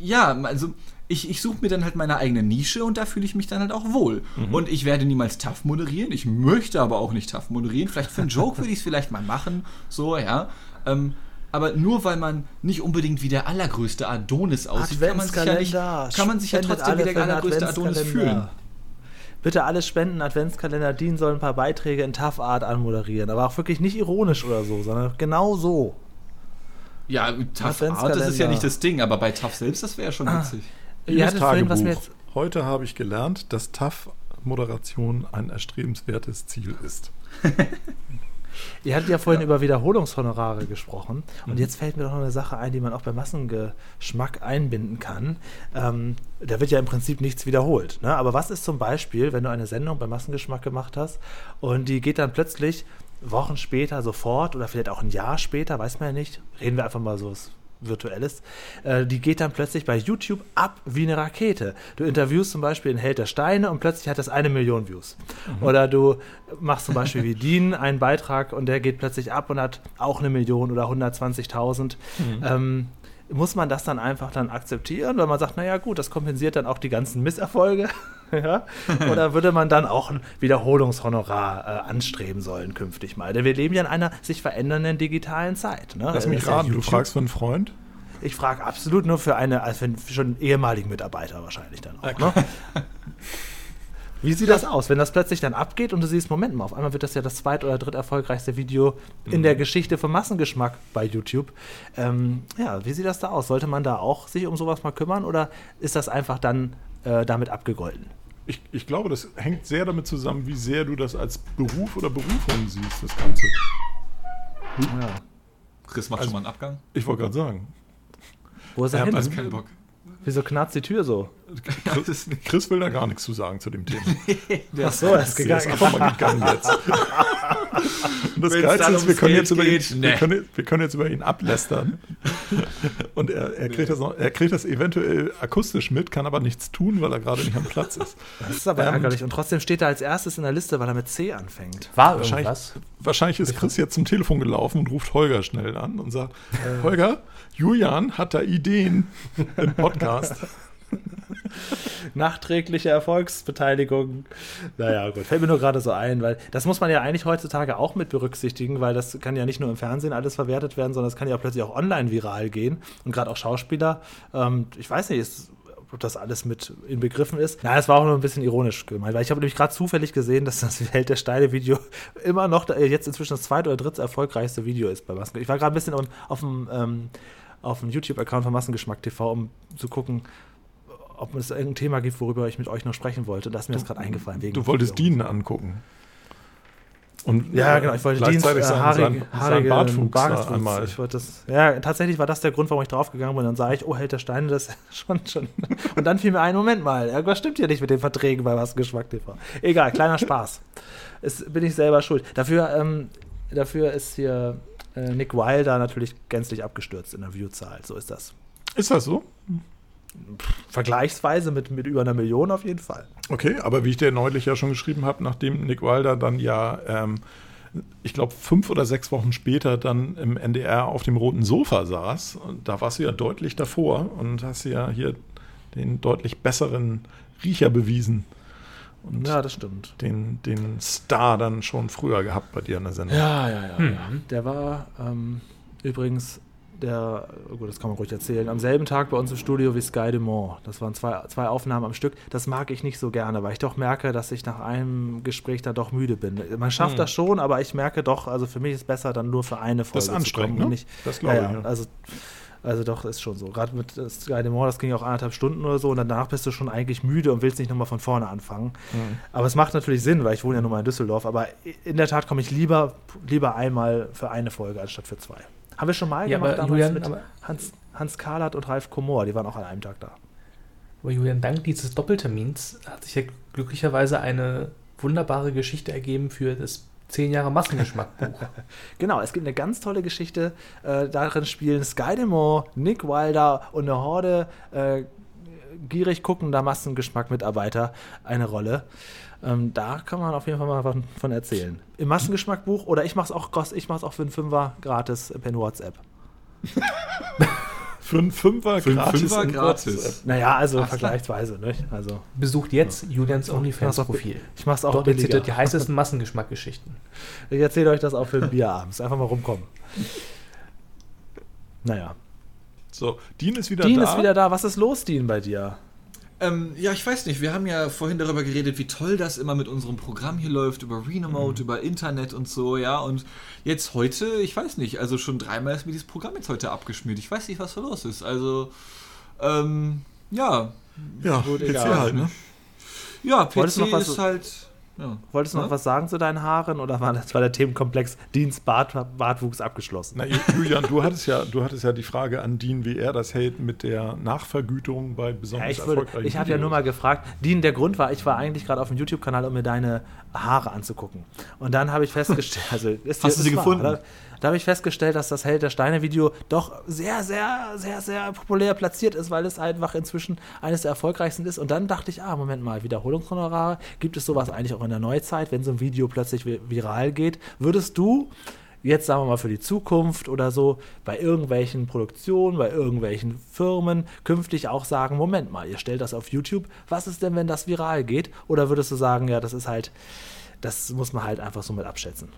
ja, also ich, ich suche mir dann halt meine eigene Nische und da fühle ich mich dann halt auch wohl. Und ich werde niemals tough moderieren. Ich möchte aber auch nicht tough moderieren. Vielleicht für einen Joke [LAUGHS] würde ich es vielleicht mal machen. So, ja. Ähm, aber nur weil man nicht unbedingt wie der allergrößte Adonis aussieht, kann man sich ja, nicht, kann man sich ja trotzdem wie der allergrößte Adonis fühlen. Bitte alle Spenden, Adventskalender, dienen sollen ein paar Beiträge in Tough Art anmoderieren. Aber auch wirklich nicht ironisch oder so, sondern genau so. Ja, Tough Art, das ist ja nicht das Ding, aber bei Tough selbst, das wäre ja schon witzig. Ihr Liebes hattet vorhin, was mir jetzt. Heute habe ich gelernt, dass TAF-Moderation ein erstrebenswertes Ziel ist. [LAUGHS] Ihr hattet ja vorhin über Wiederholungshonorare gesprochen. Und jetzt fällt mir doch noch eine Sache ein, die man auch beim Massengeschmack einbinden kann. Ähm, da wird ja im Prinzip nichts wiederholt. Ne? Aber was ist zum Beispiel, wenn du eine Sendung beim Massengeschmack gemacht hast und die geht dann plötzlich Wochen später sofort oder vielleicht auch ein Jahr später, weiß man ja nicht, reden wir einfach mal so was Virtuelles, äh, die geht dann plötzlich bei YouTube ab wie eine Rakete. Du interviewst zum Beispiel den Held der Steine und plötzlich hat das eine Million Views. Oder du machst zum Beispiel wie Dean einen Beitrag und der geht plötzlich ab und hat auch eine Million oder 120.000. Ähm, muss man das dann einfach dann akzeptieren, weil man sagt, naja gut, das kompensiert dann auch die ganzen Misserfolge? [LAUGHS] ja? Oder würde man dann auch ein Wiederholungshonorar äh, anstreben sollen künftig mal? Denn wir leben ja in einer sich verändernden digitalen Zeit. Ne? Lass mich raten, du fragst für einen Freund? Ich frage absolut nur für eine, also für einen schon ehemaligen Mitarbeiter wahrscheinlich dann auch. Ne? [LAUGHS] Wie sieht das aus, wenn das plötzlich dann abgeht und du siehst, Moment mal, auf einmal wird das ja das zweit- oder dritt erfolgreichste Video in der Geschichte vom Massengeschmack bei YouTube. Ähm, ja, wie sieht das da aus? Sollte man da auch sich um sowas mal kümmern oder ist das einfach dann äh, damit abgegolten? Ich, ich glaube, das hängt sehr damit zusammen, wie sehr du das als Beruf oder Berufung siehst, das Ganze. Ja. Chris macht Also- schon mal einen Abgang. Ich wollte gerade sagen. Wo ist er Ja, hin? also- Kein Bock. Wieso knarzt die Tür so? Chris, Chris will da gar nichts zu sagen zu dem Thema. [LAUGHS] Ach so, er ist Der ist gegangen. einfach mal gegangen jetzt. [LAUGHS] Und das Wenn's Geilste ist, wir ums können, Geld jetzt über ihn, geht, wir, ne. können, wir können jetzt über ihn ablästern. [LAUGHS] Und er, er, kriegt das noch, er kriegt das eventuell akustisch mit, kann aber nichts tun, weil er gerade nicht am Platz ist. Das ist aber Ähm, ärgerlich. Und trotzdem steht er als erstes in der Liste, weil er mit C anfängt. War Wahrscheinlich, irgendwas? wahrscheinlich ist Chris jetzt zum Telefon gelaufen und ruft Holger schnell an und sagt: Holger, Julian hat da Ideen im Podcast. [LAUGHS] Nachträgliche Erfolgsbeteiligung. Naja, gut. Fällt mir nur gerade so ein, weil das muss man ja eigentlich heutzutage auch mit berücksichtigen, weil das kann ja nicht nur im Fernsehen alles verwertet werden, sondern es kann ja auch plötzlich auch online viral gehen. Und gerade auch Schauspieler, ähm, ich weiß nicht, ist, ob das alles mit inbegriffen ist. Na, das war auch nur ein bisschen ironisch gemeint, weil ich habe nämlich gerade zufällig gesehen, dass das Held der Steine-Video [LAUGHS] immer noch äh, jetzt inzwischen das zweite oder dritte erfolgreichste Video ist bei Masken. Ich war gerade ein bisschen auf, auf dem, ähm, dem YouTube-Account von Massengeschmack TV, um zu gucken, ob es irgendein Thema gibt, worüber ich mit euch noch sprechen wollte. Das ist mir jetzt gerade eingefallen. Wegen Du wolltest. Dean angucken. Und Ja, genau. Ich wollte Dienst, äh, haarige, haarige Bartwuchs da Bartwuchs. einmal. Ich wollte das, ja, tatsächlich war das der Grund, warum ich draufgegangen bin. Und dann sah ich, oh, Held der Steine, das [LAUGHS] schon, schon. Und dann fiel mir ein, Moment mal, irgendwas stimmt hier nicht mit den Verträgen bei Was Geschmack TV. Egal, kleiner Spaß. Es bin ich selber schuld. Dafür, ähm, dafür ist hier äh, Nick Wilder natürlich gänzlich abgestürzt in der Viewzahl. So ist das. Ist das so? Vergleichsweise mit, mit über einer Million auf jeden Fall. Okay, aber wie ich dir neulich ja schon geschrieben habe, nachdem Nick Wilder dann ja, ähm, ich glaube, fünf oder sechs Wochen später dann im NDR auf dem roten Sofa saß, da warst du ja deutlich davor und hast ja hier den deutlich besseren Riecher bewiesen. Und Ja, das stimmt. den, den Star dann schon früher gehabt bei dir in der Sendung. Ja, ja, ja. ja. Der war ähm, übrigens der, oh gut, das kann man ruhig erzählen, am selben Tag bei uns im Studio wie Sky Dumont. Das waren zwei, zwei Aufnahmen am Stück. Das mag ich nicht so gerne, weil ich doch merke, dass ich nach einem Gespräch dann doch müde bin. Man schafft Hm. das schon, aber ich merke doch, also für mich ist es besser, dann nur für eine Folge Das ist anstrengend, ne? Nicht, Das glaube ja, ich. Ja. also Also doch, ist schon so. Gerade mit äh, Sky Demore, das ging auch anderthalb Stunden oder so und danach bist du schon eigentlich müde und willst nicht nochmal von vorne anfangen. Aber es macht natürlich Sinn, weil ich wohne ja nun mal in Düsseldorf. Aber in der Tat komme ich lieber, lieber einmal für eine Folge anstatt für zwei. Haben wir schon mal Ja, gemacht aber damals Julian, mit aber- Hans, Hans Kahlert und Ralf Komor. Die waren auch an einem Tag da. Aber Julian, dank dieses Doppeltermins hat sich ja glücklicherweise eine wunderbare Geschichte ergeben für das 10 Jahre Massengeschmackbuch. [LAUGHS] Genau, es gibt eine ganz tolle Geschichte. Äh, darin spielen Sky Demore, Nick Wilder und eine Horde äh, gierig guckender Massengeschmack-Mitarbeiter eine Rolle. Ähm, da kann man auf jeden Fall mal von, von erzählen. Im Massengeschmackbuch oder ich mache es auch, kost- ich mach's auch für einen Fünfer gratis per WhatsApp. Für einen Fünfer Für gratis. Fünfer gratis. Naja, also Ach, vergleichsweise. Ne? Also, Besucht jetzt Julians OnlyFans-Profil. ich mache es auch Dort er billiger. die heißesten Massengeschmackgeschichten. [LAUGHS] Ich erzähle euch das auch für ein Bier abends. Einfach mal rumkommen. Naja. So, Dean ist wieder Dean da. ist wieder da. Was ist los, Dean, bei dir? Ähm, ja, ich weiß nicht. Wir haben ja vorhin darüber geredet, wie toll das immer mit unserem Programm hier läuft, über Renomode, über Internet und so, ja. Und jetzt heute, ich weiß nicht, also schon dreimal ist mir dieses Programm jetzt heute abgeschmiert. Ich weiß nicht, was da los ist. Also, ähm, ja. Ja, PC egal. halt, ne? Ja, PC Wolltest du noch was- ist halt. Ja. Wolltest du noch Ja? was sagen zu deinen Haaren oder war das war der Themenkomplex Deans Bart, Bartwuchs abgeschlossen? Na, Ju- Julian, du hattest ja, du hattest ja die Frage an Dean, wie er das hält mit der Nachvergütung bei Ja, besonders ich würde, ich habe ja nur mal gefragt, Dean, der Grund war, ich war eigentlich gerade auf dem YouTube-Kanal, um mir deine Haare anzugucken. Und dann habe ich festgestellt, [LAUGHS] also ist Hast du sie ist wahr, gefunden? Da, da habe ich festgestellt, dass das Held der Steine-Video doch sehr, sehr, sehr, sehr populär platziert ist, weil es einfach inzwischen eines der erfolgreichsten ist. Und dann dachte ich, ah, Moment mal, Wiederholungshonorare, gibt es sowas eigentlich auch in der Neuzeit, wenn so ein Video plötzlich vi- viral geht? Würdest du jetzt sagen wir mal für die Zukunft oder so, bei irgendwelchen Produktionen, bei irgendwelchen Firmen künftig auch sagen, Moment mal, ihr stellt das auf YouTube, was ist denn, wenn das viral geht? Oder würdest du sagen, ja, das ist halt, das muss man halt einfach so mit abschätzen?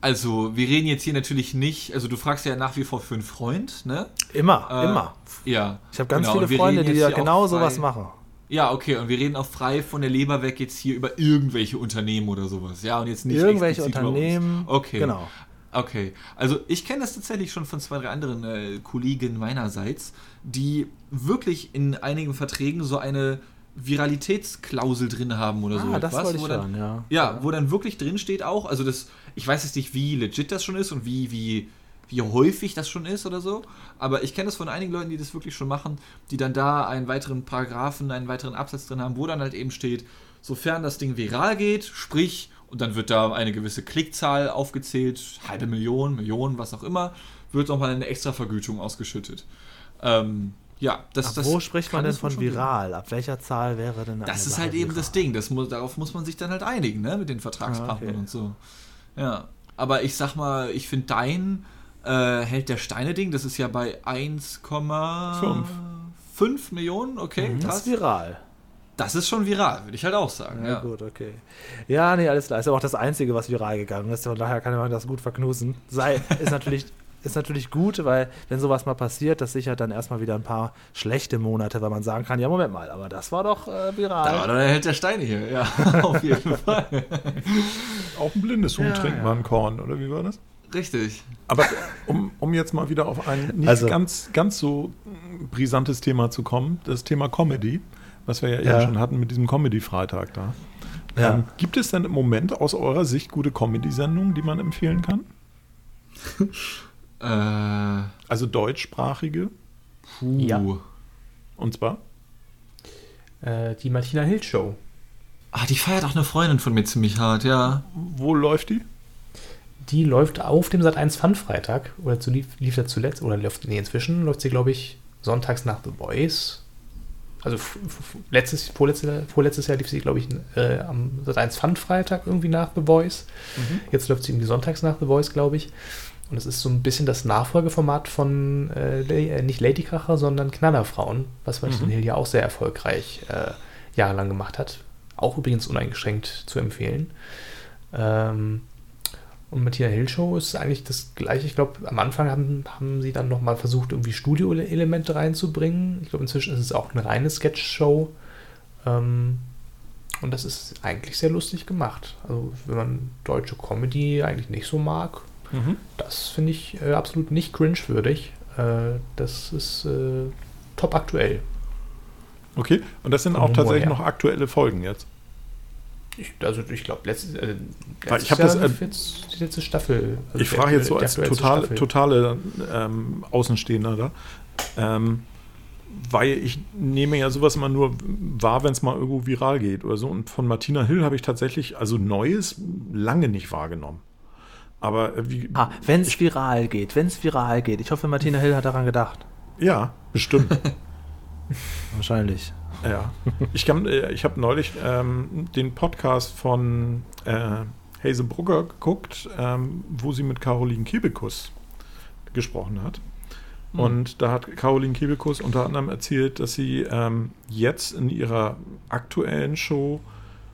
Also, wir reden jetzt hier natürlich nicht, also du fragst ja nach wie vor für einen Freund, ne? Immer, Äh, immer. Ja. Ich habe ganz Genau, viele Freunde, die ja genau sowas machen. Ja, okay, und wir reden auch frei von der Leber weg jetzt hier über irgendwelche Unternehmen oder sowas. Ja, und jetzt nicht Irgendwelche explizit über uns. Unternehmen. Okay. Genau. Okay, also ich kenne das tatsächlich schon von zwei, drei anderen äh, Kollegen meinerseits, die wirklich in einigen Verträgen so eine Viralitätsklausel drin haben oder so. Ah, das etwas, wollte ich wo dann, hören, ja. Ja, wo dann wirklich drin steht auch, also das, ich weiß jetzt nicht, wie legit das schon ist und wie, wie, wie häufig das schon ist oder so, aber ich kenne das von einigen Leuten, die das wirklich schon machen, die dann da einen weiteren Paragraphen, einen weiteren Absatz drin haben, wo dann halt eben steht, sofern das Ding viral geht, sprich, und dann wird da eine gewisse Klickzahl aufgezählt, halbe Million, Millionen, was auch immer, wird nochmal eine extra Vergütung ausgeschüttet. Ähm, ja, das, das wo spricht man denn von schon geben. viral? Ab welcher Zahl wäre denn Das ist halt eben viral? das Ding. Das muss, darauf muss man sich dann halt einigen, ne? Mit den Vertragspartnern Ah, okay. und so. Ja. Aber ich sag mal, ich finde dein äh, Held der Steine-Ding, das ist ja bei 1,5 Millionen, okay, Das krass. ist viral. Das ist schon viral, würde ich halt auch sagen. Ja, Ja, gut, okay. Ja, nee, alles klar. Ist aber auch das Einzige, was viral gegangen ist. Von daher kann man das gut verknusen. Sei, [LAUGHS] ist natürlich, ist natürlich gut, weil wenn sowas mal passiert, das sichert dann erstmal wieder ein paar schlechte Monate, weil man sagen kann, ja, Moment mal, aber das war doch äh, viral. Da war doch der Held der Steine hier, ja, [LAUGHS] auf jeden Fall. [LAUGHS] Auch ein blindes Huhn Ja, trinkt ja. mal ein Korn, oder wie war das? Richtig. Aber um, um jetzt mal wieder auf ein nicht Also- ganz, ganz so brisantes Thema zu kommen, das Thema Comedy, was wir ja, Ja. eben schon hatten mit diesem Comedy-Freitag da. Ja. Ähm, gibt es denn im Moment aus eurer Sicht gute Comedy-Sendungen, die man empfehlen kann? [LAUGHS] Äh, Also deutschsprachige? puh. Ja. Und zwar? Äh, die Martina Hill Show. Ah, die feiert auch eine Freundin von mir ziemlich hart, ja. Wo läuft die? Die läuft auf dem Sat 1 Fun Freitag. Oder zu, lief, lief er zuletzt, oder läuft, nee, inzwischen läuft sie, glaube ich, sonntags nach The Voice. Also letztes, vorletztes, vorletztes Jahr lief sie, glaube ich, äh, am Sat 1 Fun Freitag irgendwie nach The Voice. Jetzt läuft sie irgendwie sonntags nach The Voice, glaube ich. Und es ist so ein bisschen das Nachfolgeformat von äh, äh, nicht Ladykracher, sondern Knallerfrauen, was Martina Hill ja auch sehr erfolgreich äh, jahrelang gemacht hat. Auch übrigens uneingeschränkt zu empfehlen. Ähm, und Martina Hill Show ist eigentlich das gleiche. Ich glaube, am Anfang haben, haben sie dann nochmal versucht, irgendwie Studio-Elemente reinzubringen. Ich glaube, inzwischen ist es auch eine reine Sketch-Show. Ähm, und das ist eigentlich sehr lustig gemacht. Also, wenn man deutsche Comedy eigentlich nicht so mag, das finde ich äh, absolut nicht cringe-würdig. Äh, das ist äh, top aktuell. Okay, und das sind Vom auch tatsächlich her. noch aktuelle Folgen jetzt. Ich, also ich glaube, letztes, äh, ich letztes hab Jahr das, äh, jetzt die letzte Staffel. also Ich frage jetzt so als total, Staffel. totale ähm, Außenstehender da. Ähm, weil ich nehme ja sowas immer nur wahr, wenn es mal irgendwo viral geht oder so. Und von Martina Hill habe ich tatsächlich, also Neues, lange nicht wahrgenommen. Aber äh, wie. Ah, wenn es viral geht, wenn es viral geht. Ich hoffe, Martina Hill hat daran gedacht. Ja, bestimmt. [LAUGHS] Wahrscheinlich. Ja. Ich, kann, äh, ich habe neulich ähm, den Podcast von äh, Hazel Brugger geguckt, ähm, wo sie mit Caroline Kebekus gesprochen hat. Und da hat Caroline Kebekus unter anderem erzählt, dass sie ähm, jetzt in ihrer aktuellen Show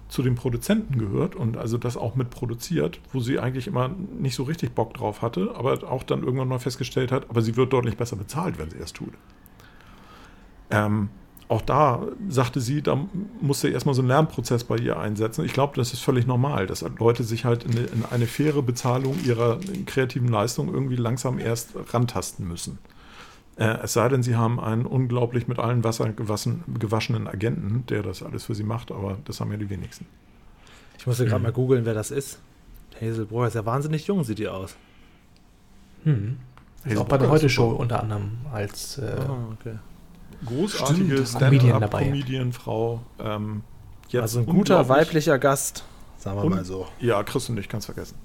zu den Produzenten gehört und also das auch mit produziert, wo sie eigentlich immer nicht so richtig Bock drauf hatte, aber auch dann irgendwann mal festgestellt hat, aber sie wird deutlich besser bezahlt, wenn sie es tut. Ähm, auch da sagte sie, da musste erstmal so ein Lernprozess bei ihr einsetzen. Ich glaube, das ist völlig normal, dass Leute sich halt in eine, in eine faire Bezahlung ihrer kreativen Leistung irgendwie langsam erst rantasten müssen. Äh, es sei denn, sie haben einen unglaublich mit allen Wasser gewaschen, gewaschenen Agenten, der das alles für sie macht, aber das haben ja die wenigsten. Ich musste Mhm. gerade mal googeln, wer das ist. Hazel Brugger ist ja wahnsinnig jung, sieht die aus. Hm. Ist auch bei der Heute-Show unter anderem als äh, Ah, okay. Großartige. Stand-up-Comedian-Frau. Ähm, Also ein guter weiblicher Gast, sagen wir Und- mal so. Ja, kriegst du nicht, kannst vergessen.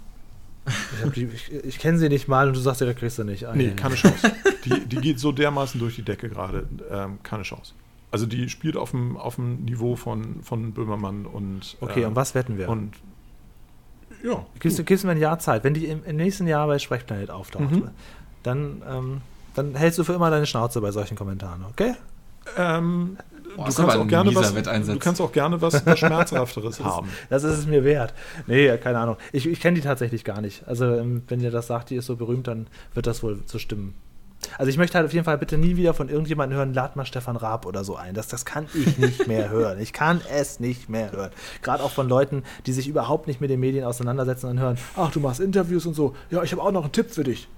Ich, ich, ich kenne sie nicht mal und du sagst direkt, kriegst du nicht. Ah, Nee, keine Chance. Die, die geht so dermaßen durch die Decke gerade. Ähm, keine Chance. Also die spielt auf dem, auf dem Niveau von, von Böhmermann und. Okay, ähm, und was wetten wir? Und ja. Gibst du gibst du mir ein Jahr Zeit. Wenn die im, im nächsten Jahr bei Sprechplanet auftaucht, Mhm. dann, ähm, dann hältst du für immer deine Schnauze bei solchen Kommentaren, okay? Ähm, Boah, du, kannst auch gerne was, du kannst auch gerne was, was Schmerzhafteres [LAUGHS] haben. Das ist es mir wert. Nee, keine Ahnung. Ich, ich kenne die tatsächlich gar nicht. Also, ähm, wenn ihr das sagt, die ist so berühmt, dann wird das wohl so stimmen. Also, ich möchte halt auf jeden Fall bitte nie wieder von irgendjemandem hören, lad mal Stefan Raab oder so ein. Das, das kann ich nicht mehr [LAUGHS] hören. Ich kann es nicht mehr hören. Gerade auch von Leuten, die sich überhaupt nicht mit den Medien auseinandersetzen und hören, ach, du machst Interviews und so. Ja, ich habe auch noch einen Tipp für dich.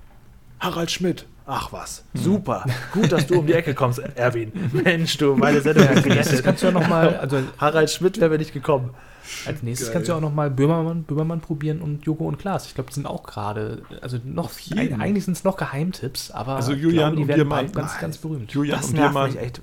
Harald Schmidt. Ach was, super. Gut, dass du um die Ecke kommst, [LAUGHS] Erwin. Mensch, du, meine Sendung hat gerettet. kannst du ja nochmal, also Harald Schmidt wäre nicht gekommen. als nächstes kannst du ja auch nochmal Böhmermann, Böhmermann probieren und Joko und Klaas. Ich glaube, die sind auch gerade, also noch, jeden. eigentlich sind es noch Geheimtipps, aber Also Julian, glaube, die werden mal- bald ganz, ganz berühmt. Julian, Das um dir, nervt mal, mich echt.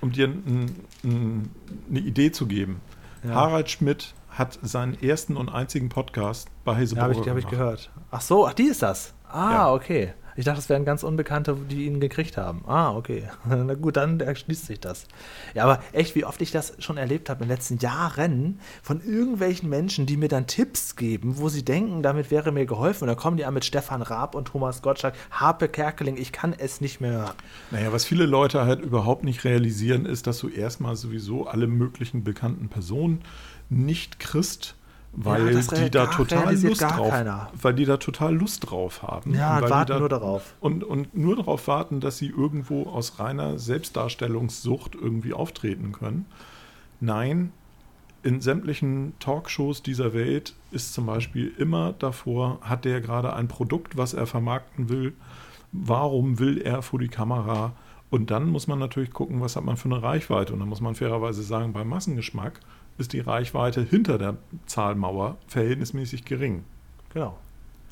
um dir ein, ein, eine Idee zu geben. Ja. Harald Schmidt hat seinen ersten und einzigen Podcast bei Hazel Ja, habe ich, Brugger hab ich gemacht. gehört. Ach so, ach, die ist das. Ah, Ja. okay. Ich dachte, das wären ganz Unbekannte, die ihn gekriegt haben. Ah, okay. [LAUGHS] Na gut, dann erschließt sich das. Ja, aber echt, wie oft ich das schon erlebt habe in den letzten Jahren von irgendwelchen Menschen, die mir dann Tipps geben, wo sie denken, damit wäre mir geholfen. Und dann kommen die an mit Stefan Raab und Thomas Gottschalk, Harpe Kerkeling, ich kann es nicht mehr. Naja, was viele Leute halt überhaupt nicht realisieren, ist, dass du erstmal sowieso alle möglichen bekannten Personen nicht kriegst, weil Ja, die da total Lust drauf, keiner. weil die da total Lust drauf haben. Ja, Und warten da- nur darauf. Und, und nur darauf warten, dass sie irgendwo aus reiner Selbstdarstellungssucht irgendwie auftreten können. Nein, in sämtlichen Talkshows dieser Welt ist zum Beispiel immer davor, hat der gerade ein Produkt, was er vermarkten will, warum will er vor die Kamera? Und dann muss man natürlich gucken, was hat man für eine Reichweite. Und dann muss man fairerweise sagen, beim Massengeschmack ist die Reichweite hinter der Zahlmauer verhältnismäßig gering. Genau.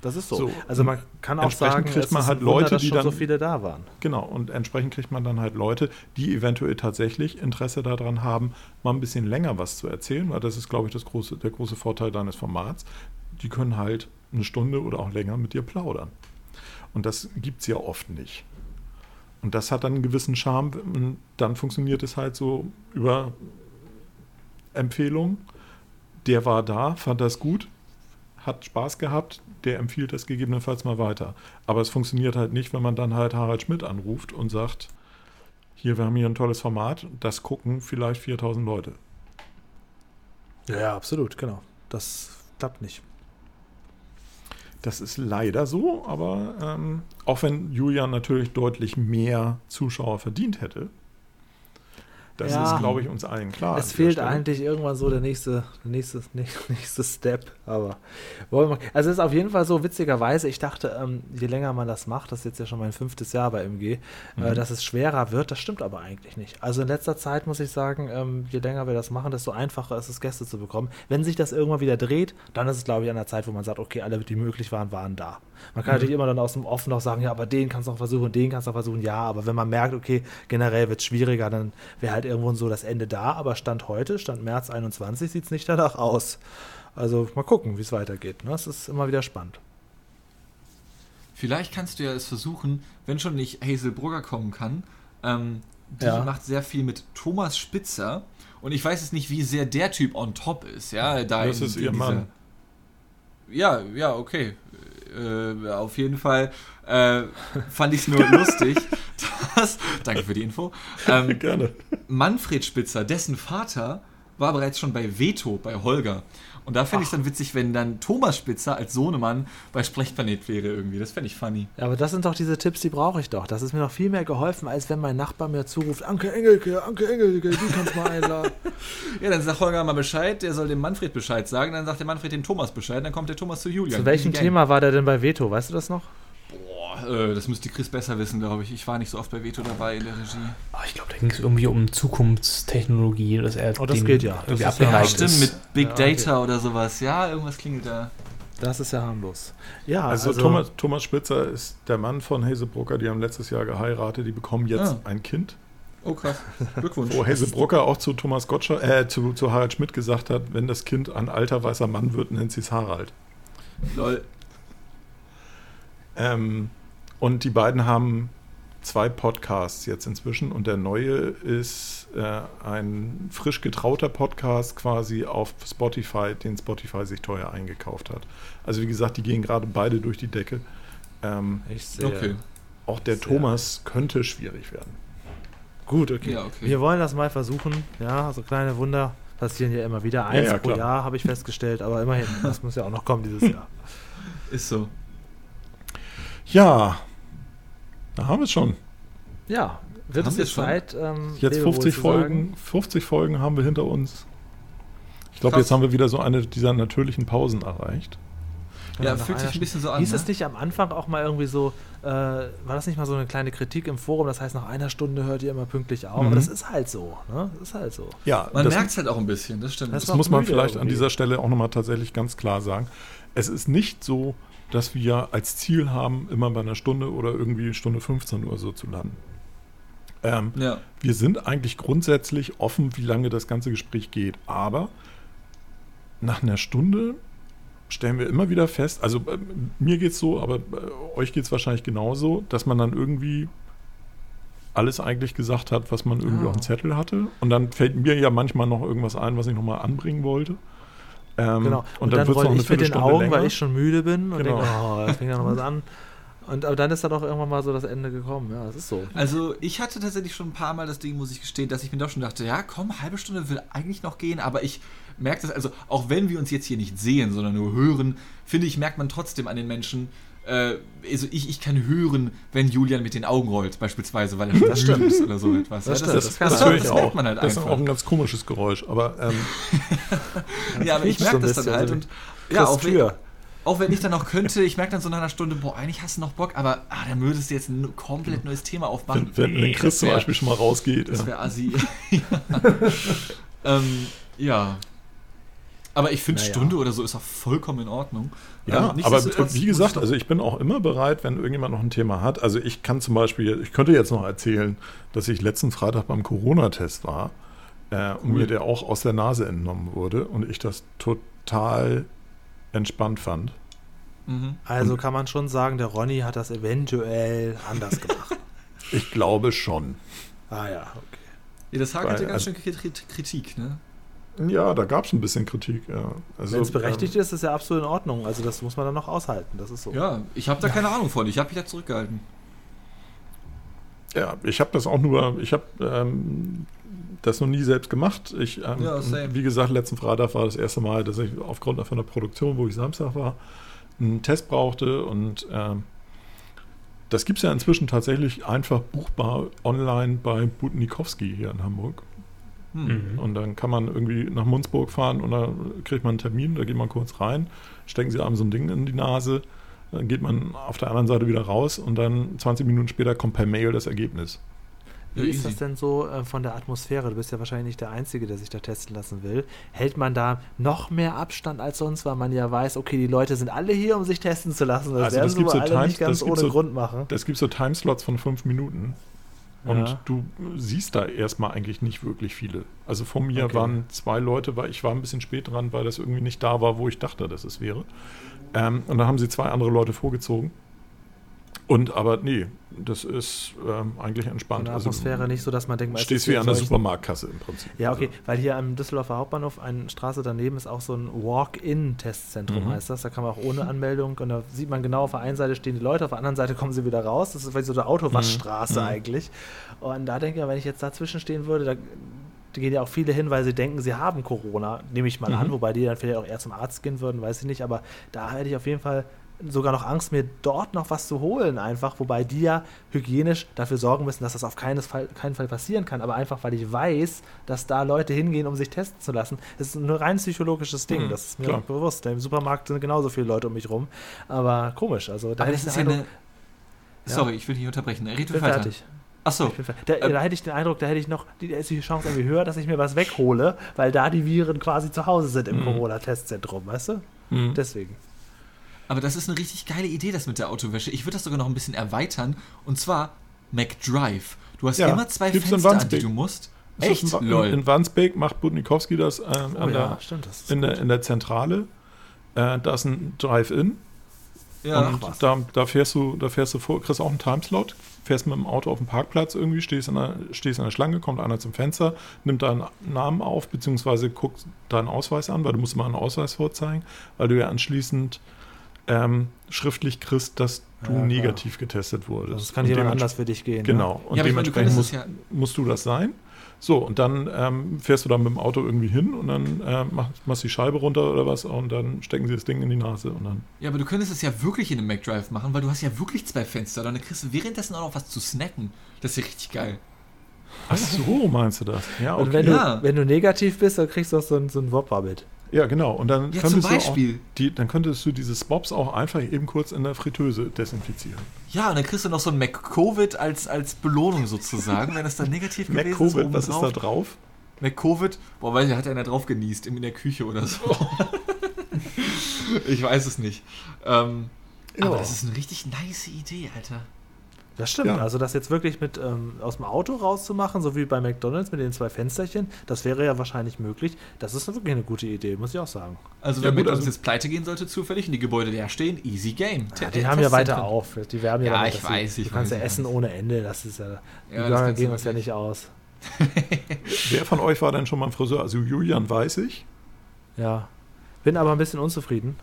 Das ist so. So, also man kann auch entsprechend sagen, kriegt es man halt Wunder, Leute, dass die dann- so viele da waren. Genau, und entsprechend kriegt man dann halt Leute, die eventuell tatsächlich Interesse daran haben, mal ein bisschen länger was zu erzählen, weil das ist, glaube ich, das große, der große Vorteil deines Formats. Die können halt eine Stunde oder auch länger mit dir plaudern. Und das gibt es ja oft nicht. Und das hat dann einen gewissen Charme. Und dann funktioniert es halt so über Empfehlung. Der war da, fand das gut, hat Spaß gehabt, der empfiehlt das gegebenenfalls mal weiter. Aber es funktioniert halt nicht, wenn man dann halt Harald Schmidt anruft und sagt, hier, wir haben hier ein tolles Format, das gucken vielleicht 4000 Leute. Ja, ja, absolut, genau. Das klappt nicht. Das ist leider so, aber ähm, auch wenn Julian natürlich deutlich mehr Zuschauer verdient hätte, Das Ja. ist, glaube ich, uns allen klar. Es fehlt Stelle. eigentlich irgendwann so der nächste, der nächste, [LAUGHS] nächste Step. Aber wollen wir mal. Also es ist auf jeden Fall so witzigerweise, ich dachte, ähm, je länger man das macht, das ist jetzt ja schon mein fünftes Jahr bei MG, Mhm. äh, dass es schwerer wird. Das stimmt aber eigentlich nicht. Also in letzter Zeit muss ich sagen, ähm, je länger wir das machen, desto einfacher ist es, Gäste zu bekommen. Wenn sich das irgendwann wieder dreht, dann ist es, glaube ich, an der Zeit, wo man sagt, okay, alle, die möglich waren, waren da. Man kann Mhm. natürlich immer dann aus dem Offen noch sagen, ja, aber den kannst du noch versuchen, den kannst du noch versuchen, ja, aber wenn man merkt, okay, generell wird es schwieriger, dann wäre halt irgendwo so das Ende da, aber Stand heute, Stand März 21, sieht es nicht danach aus. Also mal gucken, wie es weitergeht. Ne? Es ist immer wieder spannend. Vielleicht kannst du ja es versuchen, wenn schon nicht Hazel Brugger kommen kann. Ähm, die Ja. macht sehr viel mit Thomas Spitzer. Und ich weiß jetzt nicht, wie sehr der Typ on top ist. Ja, da Das in- ist in ihr Mann. Ja, ja, okay. Äh, auf jeden Fall äh, fand ich es nur lustig, [LAUGHS] dass, danke für die Info, ähm, Gerne. Manfred Spitzer, dessen Vater, war bereits schon bei Veto, bei Holger. Und da fände ich es dann witzig, wenn dann Thomas Spitzer als Sohnemann bei Sprechplanet wäre irgendwie. Das fände ich funny. Ja, aber das sind doch diese Tipps, die brauche ich doch. Das ist mir noch viel mehr geholfen, als wenn mein Nachbar mir zuruft, Anke Engelke, Anke Engelke, die kannst mal einladen. [LAUGHS] Ja, dann sagt Holger mal Bescheid, der soll dem Manfred Bescheid sagen, dann sagt der Manfred dem Thomas Bescheid, dann kommt der Thomas zu Julian. Zu welchem. Thema war der denn bei Veto? Weißt du das noch? Boah, äh, das müsste Chris besser wissen, glaube ich. Ich war nicht so oft bei Veto dabei in der Regie. Oh, ich glaube, da ging es irgendwie um Zukunftstechnologie, dass er Oh, das geht ja. Das irgendwie ist ja- Stimmt, ist. mit Big Ja, okay. Data oder sowas. Ja, irgendwas klingelt da. Das ist ja harmlos. Ja, Also, Thomas, Thomas Spitzer ist der Mann von Hazelbrucker, die haben letztes Jahr geheiratet, die bekommen jetzt Ah. ein Kind. Oh krass. Glückwunsch. Wo Hazelbrucker auch zu Thomas Gottschalk, äh, zu, zu Harald Schmidt gesagt hat, wenn das Kind ein alter weißer Mann wird, nennt sie es Harald. Lol. Ähm, und die beiden haben zwei Podcasts jetzt inzwischen und der neue ist äh, ein frisch getrauter Podcast quasi auf Spotify, den Spotify sich teuer eingekauft hat. Also wie gesagt, die gehen gerade beide durch die Decke. Ähm, ich sehe. Okay. auch der Sehr. Thomas könnte schwierig werden. Gut, okay. Ja, okay. Wir wollen das mal versuchen. Ja, so kleine Wunder passieren ja immer wieder. Eins ja, pro klar. Jahr habe ich festgestellt, aber immerhin, das muss ja auch noch kommen dieses Jahr. Ist so. Ja, da haben wir es schon. Ja, wird Haben es jetzt schon? Zeit, ähm, Jetzt Lebewohl 50 zu Folgen, 50 Folgen haben wir hinter uns. Ich glaube, jetzt haben wir wieder so eine dieser natürlichen Pausen erreicht. Ja, nach fühlt sich ein bisschen so an. Hieß ne? es nicht am Anfang auch mal irgendwie so, äh, war das nicht mal so eine kleine Kritik im Forum? Das heißt, nach einer Stunde hört ihr immer pünktlich auf. Mhm. Aber das ist halt so. Ne? Das ist halt so. Ja, Man merkt es halt auch ein bisschen, das stimmt. Das das muss man vielleicht an irgendwie. dieser Stelle auch nochmal tatsächlich ganz klar sagen. Es ist nicht so, dass wir als Ziel haben, immer bei einer Stunde oder irgendwie Stunde 15 Uhr so zu landen. Ähm, ja. wir sind eigentlich grundsätzlich offen, wie lange das ganze Gespräch geht. Aber nach einer Stunde stellen wir immer wieder fest, also äh, mir geht es so, aber äh, euch geht es wahrscheinlich genauso, dass man dann irgendwie alles eigentlich gesagt hat, was man irgendwie Ah. auf dem Zettel hatte. Und dann fällt mir ja manchmal noch irgendwas ein, was ich nochmal anbringen wollte. Ähm, Genau. Und, dann, wird es rollte noch eine ich mit den Augen, länger. weil ich schon müde bin und Genau. denke, oh, das fängt ja noch was an. [LAUGHS] Und aber dann ist da doch irgendwann mal so das Ende gekommen. Ja, das ist so. Also ich hatte tatsächlich schon ein paar Mal das Ding, muss ich gestehen, dass ich mir doch schon dachte, ja komm, halbe Stunde will eigentlich noch gehen, aber ich merke das, also auch wenn wir uns jetzt hier nicht sehen, sondern nur hören, finde ich, merkt man trotzdem an den Menschen, äh, also ich, ich kann hören, wenn Julian mit den Augen rollt, beispielsweise, weil er [LAUGHS] schon Das stimmt. ist oder so etwas. Das ja, das, das das, höre auch. ich merkt man halt das ist einfach. auch ein ganz komisches Geräusch. Aber ähm, [LAUGHS] Ja, aber ich so merke ein das dann halt so und ja, auch wenn, auch wenn ich dann noch könnte, ich merke dann so nach einer Stunde, boah, eigentlich hast du noch Bock, aber ah, dann würdest du jetzt ein komplett neues Thema aufmachen. wenn, wenn, wenn Chris zum wär- Beispiel schon mal rausgeht. Das ja. wäre assi. [LAUGHS] ähm, ja. Aber ich finde, Naja. Stunde oder so ist auch vollkommen in Ordnung. Ja, Ähm, aber wie gesagt, also ich bin auch immer bereit, wenn irgendjemand noch ein Thema hat. Also ich kann zum Beispiel, ich könnte jetzt noch erzählen, dass ich letzten Freitag beim Corona-Test war äh, und Cool. mir der auch aus der Nase entnommen wurde und ich das total entspannt fand. mhm. Also kann man schon sagen, der Ronny hat das eventuell anders gemacht. [LAUGHS] Ich glaube schon. ah ja, okay. ja, das hakelte Weil, ganz also- schön Krit- Kritik, ne? Ja, da gab es ein bisschen Kritik. Ja. Also, Wenn es berechtigt ähm, ist, ist ja absolut in Ordnung. Also das muss man dann noch aushalten. Das ist so. Ja, ich habe da keine Ahnung von. Ich habe mich da zurückgehalten. Ja, ich habe das auch nur, ich habe ähm, das noch nie selbst gemacht. Ich, ähm, Ja, same. wie gesagt, letzten Freitag war das erste Mal, dass ich aufgrund von der Produktion, wo ich Samstag war, einen Test brauchte und ähm, das gibt es ja inzwischen tatsächlich einfach buchbar online bei Butnikowski hier in Hamburg. Mhm. Und dann kann man irgendwie nach Munzburg fahren und da kriegt man einen Termin, da geht man kurz rein, stecken sie einem so ein Ding in die Nase, dann geht man auf der anderen Seite wieder raus und dann 20 Minuten später kommt per Mail das Ergebnis. Wie ist das denn so äh, von der Atmosphäre? Du bist ja wahrscheinlich nicht der Einzige, der sich da testen lassen will. Hält man da noch mehr Abstand als sonst, weil man ja weiß, okay, die Leute sind alle hier, um sich testen zu lassen. Das Also werden das sie gibt wohl so alle Times- nicht ganz ohne so- Grund machen. Es gibt so Timeslots von fünf Minuten. Und Ja. du siehst da erstmal eigentlich nicht wirklich viele. Also von mir Okay. waren zwei Leute, weil ich war ein bisschen spät dran, weil das irgendwie nicht da war, wo ich dachte, dass es wäre. Ähm, und da haben sie zwei andere Leute vorgezogen. Und aber nee, das ist ähm, eigentlich entspannt. der Also Atmosphäre nicht so, dass man denkt, man stehst wie an der Supermarktkasse im Prinzip. Ja, okay, Also, weil hier am Düsseldorfer Hauptbahnhof, eine Straße daneben, ist auch so ein Walk-in-Testzentrum, Mhm. heißt das. Da kann man auch ohne Anmeldung und da sieht man genau, auf der einen Seite stehen die Leute, auf der anderen Seite kommen sie wieder raus. Das ist wie so eine Autowaschstraße Mhm. eigentlich. Und da denke ich, wenn ich jetzt dazwischen stehen würde, da da gehen ja auch viele hin, weil sie denken, sie haben Corona, nehme ich mal Mhm. an, wobei die dann vielleicht auch eher zum Arzt gehen würden, weiß ich nicht, aber da hätte ich auf jeden Fall sogar noch Angst, mir dort noch was zu holen, einfach, wobei die ja hygienisch dafür sorgen müssen, dass das auf keines Fall, keinen Fall passieren kann, aber einfach, weil ich weiß, dass da Leute hingehen, um sich testen zu lassen. Das ist ein rein psychologisches Ding, Mhm, das ist mir klar. bewusst. Im Supermarkt sind genauso viele Leute um mich rum, aber komisch, also da Aber hätte das ich ist ja Eindruck, eine. Ja. Sorry, ich will dich unterbrechen. Red weiter. fertig. Bin fer- Da, Ähm, da hätte ich den Eindruck, da hätte ich noch, die, da ist die Chance irgendwie höher, dass ich mir was weghole, weil da die Viren quasi zu Hause sind im Mhm. Corona-Testzentrum, weißt du? mhm. Deswegen. Aber das ist eine richtig geile Idee, das mit der Autowäsche. Ich würde das sogar noch ein bisschen erweitern. Und zwar McDrive. Du hast Ja, immer zwei Fenster, an die du musst. Echt? In, Lol. in Wandsbek macht Budnikowski das äh, an Oh ja, der, stimmt, das in, der, in der Zentrale. Äh, da ist ein Drive-In. ja. und da, da fährst du, da fährst du vor, kriegst auch einen Timeslot, fährst mit dem Auto auf dem Parkplatz irgendwie, stehst in, der, stehst in der Schlange, kommt einer zum Fenster, nimmt deinen Namen auf, beziehungsweise guckt deinen Ausweis an, weil du musst immer einen Ausweis vorzeigen, weil du ja anschließend ähm, schriftlich kriegst, dass du Ja, negativ getestet wurdest. Das kann Und jemand anders für dich gehen. Genau. Und Ja, aber ich meine, du dementsprechend musst, musst du das sein. So, und dann ähm, fährst du dann mit dem Auto irgendwie hin und dann äh, machst, machst die Scheibe runter oder was und dann stecken sie das Ding in die Nase und dann. Ja, aber du könntest es ja wirklich in einem McDrive machen, weil du hast ja wirklich zwei Fenster. Dann kriegst du währenddessen auch noch was zu snacken. Das ist ja richtig geil. Ach so, meinst du das? Ja, Und okay. wenn, Ja. du, wenn du negativ bist, dann kriegst du auch so ein, so ein Wopper mit. Ja, genau. Und dann Ja, könntest du auch die, dann könntest du diese Spops auch einfach eben kurz in der Fritteuse desinfizieren. Ja, und dann kriegst du noch so ein McCovid als, als Belohnung sozusagen, wenn es dann negativ gewesen ist. McCovid, was ist da drauf? McCovid, boah, weiß ich, hat einer drauf genießt in der Küche oder so. [LAUGHS] ich weiß es nicht. Ähm, Aber das ist eine richtig nice Idee, Alter. Das stimmt. Ja. Also das jetzt wirklich mit ähm, aus dem Auto rauszumachen, so wie bei McDonalds mit den zwei Fensterchen, das wäre ja wahrscheinlich möglich. Das ist wirklich eine gute Idee, muss ich auch sagen. Also Ja, wenn gut, McDonalds also- jetzt pleite gehen sollte zufällig und die Gebäude leer stehen, easy game. Ja, die haben ja weiter auf. Die werben ja, Ja, damit, ich dass sie- weiß, ich Du kannst weiß, ja essen weiß. ohne Ende. Das ist ja. Die Ja, gehen uns ja nicht aus. [LAUGHS] Wer von euch war denn schon mal im Friseur? Also Julian weiß ich. Ja. Bin aber ein bisschen unzufrieden.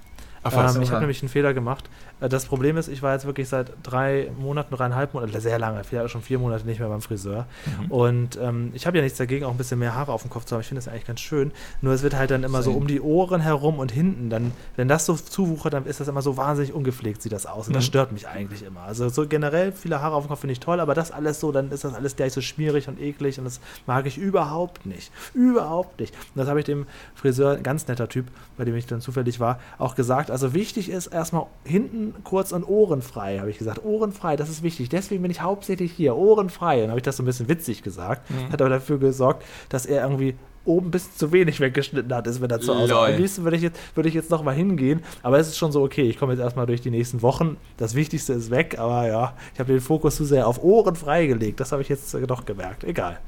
Ach Ähm, ich habe nämlich einen Fehler gemacht. Äh, Das Problem ist, ich war jetzt wirklich seit drei Monaten, dreieinhalb Monaten, sehr lange, vielleicht schon vier Monate nicht mehr beim Friseur. Mhm. Und ähm, ich habe ja nichts dagegen, auch ein bisschen mehr Haare auf dem Kopf zu haben. Ich finde das eigentlich ganz schön. Nur es wird halt dann immer so um die Ohren herum und hinten. Dann, wenn das so zuwuchert, dann ist das immer so wahnsinnig ungepflegt, sieht das aus. Und das Mhm. stört mich eigentlich immer. Also so generell viele Haare auf dem Kopf finde ich toll, aber das alles so, dann ist das alles gleich so schmierig und eklig und das mag ich überhaupt nicht. Überhaupt nicht. Und das habe ich dem Friseur, ein ganz netter Typ, bei dem ich dann zufällig war, auch gesagt. Also wichtig ist erstmal hinten kurz und ohrenfrei, habe ich gesagt. Ohrenfrei, das ist wichtig. Deswegen bin ich hauptsächlich hier, ohrenfrei. Dann habe ich das so ein bisschen witzig gesagt. Mhm. Hat aber dafür gesorgt, dass er irgendwie oben ein bisschen zu wenig weggeschnitten hat, ist mir dazu aus. Am liebsten würde ich jetzt, würde ich jetzt noch mal hingehen, aber es ist schon so okay. Ich komme jetzt erstmal durch die nächsten Wochen. Das Wichtigste ist weg, aber ja, ich habe den Fokus zu sehr auf Ohren freigelegt. Das habe ich jetzt äh, doch gemerkt. Egal.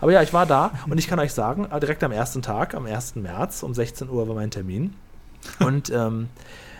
Aber ja, ich war da und ich kann euch sagen, äh, direkt am ersten Tag, am 1. März um 16 Uhr war mein Termin. Und ähm,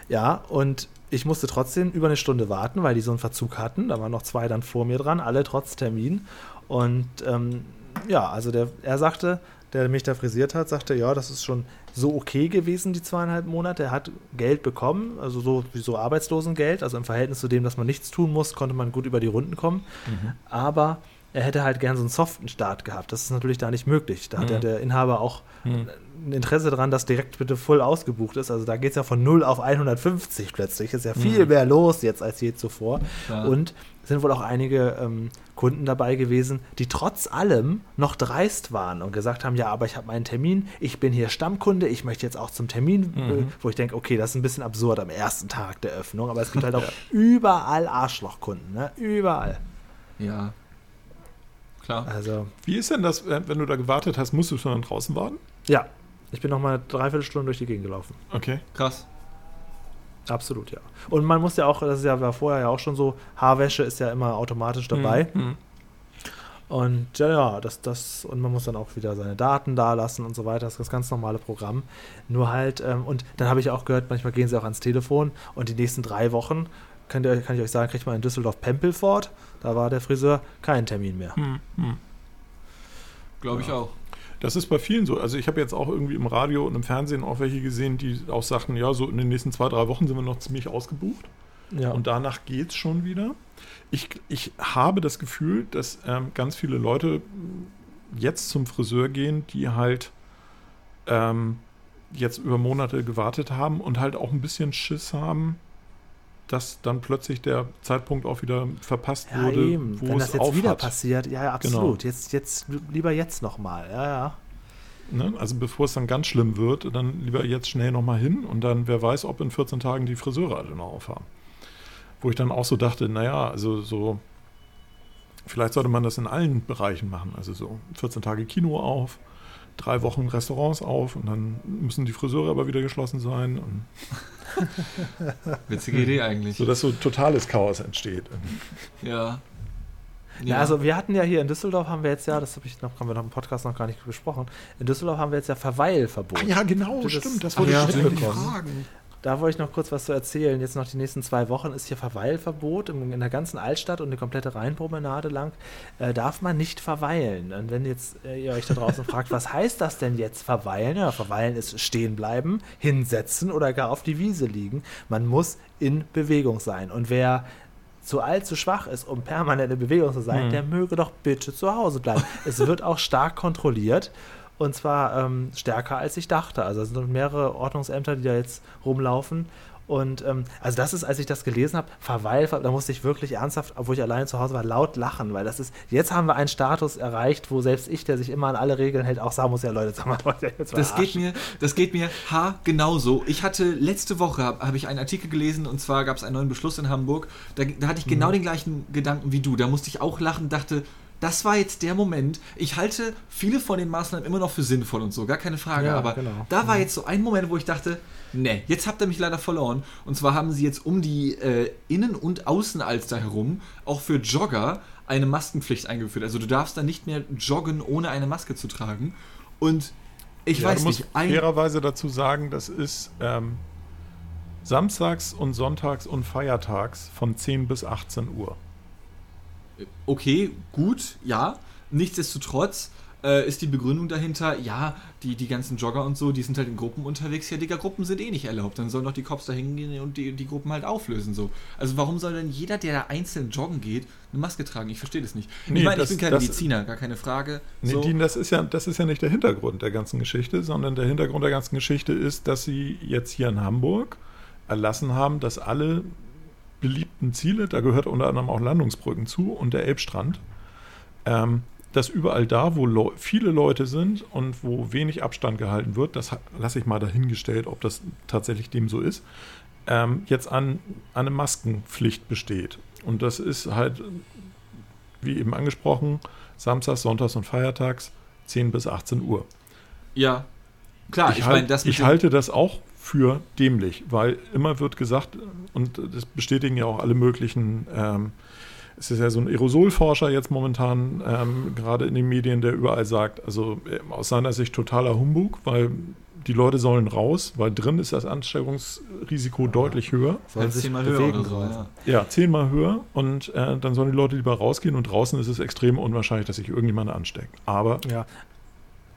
ja, und ich musste trotzdem über eine Stunde warten, weil die so einen Verzug hatten. Da waren noch zwei dann vor mir dran, alle trotz Termin. Und ähm, ja, also der, er sagte, der mich da frisiert hat, sagte, ja, das ist schon so okay gewesen, die zweieinhalb Monate. Er hat Geld bekommen, also so wie so Arbeitslosengeld. Also im Verhältnis zu dem, dass man nichts tun muss, konnte man gut über die Runden kommen. Mhm. Aber er hätte halt gern so einen soften Start gehabt. Das ist natürlich da nicht möglich. Da hat Mhm. ja der Inhaber auch Hm. ein Interesse daran, dass direkt bitte voll ausgebucht ist. Also da geht es ja von 0 auf 150 plötzlich. Ist ja viel Mhm. mehr los jetzt als je zuvor. Ja. Und es sind wohl auch einige ähm, Kunden dabei gewesen, die trotz allem noch dreist waren und gesagt haben, ja, aber ich habe meinen Termin, ich bin hier Stammkunde, ich möchte jetzt auch zum Termin, äh, Mhm. wo ich denke, okay, das ist ein bisschen absurd am ersten Tag der Öffnung, aber es gibt halt [LAUGHS] auch überall Arschlochkunden, ne? Überall. Ja. Klar. Also, Wie ist denn das, äh, wenn du da gewartet hast, musstest du dann draußen warten? ja, ich bin noch mal eine Dreiviertelstunde durch die Gegend gelaufen. Okay. Krass. Absolut, ja. Und man muss ja auch, das ist ja war vorher ja auch schon so, Haarwäsche ist ja immer automatisch dabei. Mhm. Und ja, ja, das, das, und man muss dann auch wieder seine Daten da lassen und so weiter. Das ist das ganz normale Programm. Nur halt, ähm, und dann habe ich auch gehört, manchmal gehen sie auch ans Telefon und die nächsten drei Wochen, könnt ihr, kann ich euch sagen, kriegt man in Düsseldorf Pempelfort. Da war der Friseur kein Termin mehr. Hm, hm. Glaube ich auch. Das ist bei vielen so. Also ich habe jetzt auch irgendwie im Radio und im Fernsehen auch welche gesehen, die auch sagten, ja, so in den nächsten zwei, drei Wochen sind wir noch ziemlich ausgebucht. Ja, Und danach geht es schon wieder. Ich, ich habe das Gefühl, dass ähm, ganz viele Leute jetzt zum Friseur gehen, die halt ähm, jetzt über Monate gewartet haben und halt auch ein bisschen Schiss haben, dass dann plötzlich der Zeitpunkt auch wieder verpasst ja wurde, eben. wo Wenn das es jetzt auf wieder passiert, ja, ja, Genau. absolut. Jetzt, jetzt, lieber jetzt nochmal. Ja, ja. Ne? Also bevor es dann ganz schlimm wird, dann lieber jetzt schnell nochmal hin und dann wer weiß, ob in 14 Tagen die Friseure alle noch aufhaben. Wo ich dann auch so dachte, naja, also so, vielleicht sollte man das in allen Bereichen machen. Also so 14 Tage Kino auf, drei Wochen Restaurants auf und dann müssen die Friseure aber wieder geschlossen sein. Und [LAUGHS] Witzige Idee eigentlich. so dass so totales Chaos entsteht. Ja. Ja. also wir hatten ja hier in Düsseldorf haben wir jetzt ja, das habe ich noch, haben wir noch im Podcast noch gar nicht besprochen. In Düsseldorf haben wir jetzt ja Verweilverbot. ja, genau, Das- stimmt. Das Ach wollte ja, ich ständig fragen. Da wollte ich noch kurz was zu erzählen. Jetzt noch die nächsten zwei Wochen ist hier Verweilverbot in, der ganzen Altstadt und die komplette Rheinpromenade lang. Äh, darf man nicht verweilen. Und wenn jetzt äh, ihr euch da draußen [LAUGHS] fragt, was heißt das denn jetzt verweilen? Ja, verweilen ist stehen bleiben, hinsetzen oder gar auf die Wiese liegen. Man muss in Bewegung sein. Und wer zu alt, zu schwach ist, um permanent in Bewegung zu sein, Mhm. der möge doch bitte zu Hause bleiben. es wird auch stark kontrolliert. Und zwar ähm, stärker als ich dachte. Also es sind mehrere Ordnungsämter, die da jetzt rumlaufen. Und ähm, also das ist, als ich das gelesen habe, Verweil, da musste ich wirklich ernsthaft, obwohl ich alleine zu Hause war, laut lachen, weil das ist, jetzt haben wir einen Status erreicht, wo selbst ich, der sich immer an alle Regeln hält, auch sagen muss, ja Leute, sag mal, ihr jetzt Das geht mir, das geht mir ha genauso. Ich hatte letzte Woche habe hab ich einen Artikel gelesen und zwar gab es einen neuen Beschluss in Hamburg. Da, da hatte ich Mhm. genau den gleichen Gedanken wie du. Da musste ich auch lachen, dachte, das war jetzt der Moment. Ich halte viele von den Maßnahmen immer noch für sinnvoll und so, gar keine Frage. Ja, aber genau. da war jetzt so ein Moment, wo ich dachte, nee, jetzt habt ihr mich leider verloren. Und zwar haben sie jetzt um die äh, Innen- und Außenalster herum auch für Jogger eine Maskenpflicht eingeführt. Also du darfst dann nicht mehr joggen, ohne eine Maske zu tragen. Und ich ja, weiß nicht, ein, fairerweise dazu sagen, das ist ähm, samstags und sonntags und feiertags von 10 bis 18 Uhr. Okay, gut, ja. Nichtsdestotrotz äh, ist die Begründung dahinter, ja, die, die ganzen Jogger und so, die sind halt in Gruppen unterwegs. Ja, Digga, Gruppen sind eh nicht erlaubt. Dann sollen doch die Cops da hingehen und die, die Gruppen halt auflösen. so. Also warum soll denn jeder, der da einzeln joggen geht, eine Maske tragen? Ich verstehe das nicht. Nee, ich meine, das- ich bin kein das- Mediziner, gar keine Frage. Nee, so. Dean, das ist, ja, das ist ja nicht der Hintergrund der ganzen Geschichte, sondern der Hintergrund der ganzen Geschichte ist, dass sie jetzt hier in Hamburg erlassen haben, dass alle beliebten Ziele, da gehört unter anderem auch Landungsbrücken zu und der Elbstrand, ähm, dass überall da, wo Leu viele Leute sind und wo wenig Abstand gehalten wird, das lasse ich mal dahingestellt, ob das tatsächlich dem so ist, ähm, jetzt an, an eine Maskenpflicht besteht. Und das ist halt, wie eben angesprochen, Samstags, Sonntags und Feiertags 10 bis 18 Uhr. ja, klar, ich, ich, meine, halt, das ich halte das auch für dämlich, weil immer wird gesagt, und das bestätigen ja auch alle möglichen, ähm, es ist ja so ein Aerosolforscher jetzt momentan, ähm, gerade in den Medien, der überall sagt, also äh, aus seiner Sicht totaler Humbug, weil die Leute sollen raus, weil drin ist das Ansteckungsrisiko deutlich höher. Sollen sich zehnmal höher bewegen oder so. Ja. Ja, zehnmal höher und äh, dann sollen die Leute lieber rausgehen und draußen ist es extrem unwahrscheinlich, dass sich irgendjemand ansteckt. Aber Ja.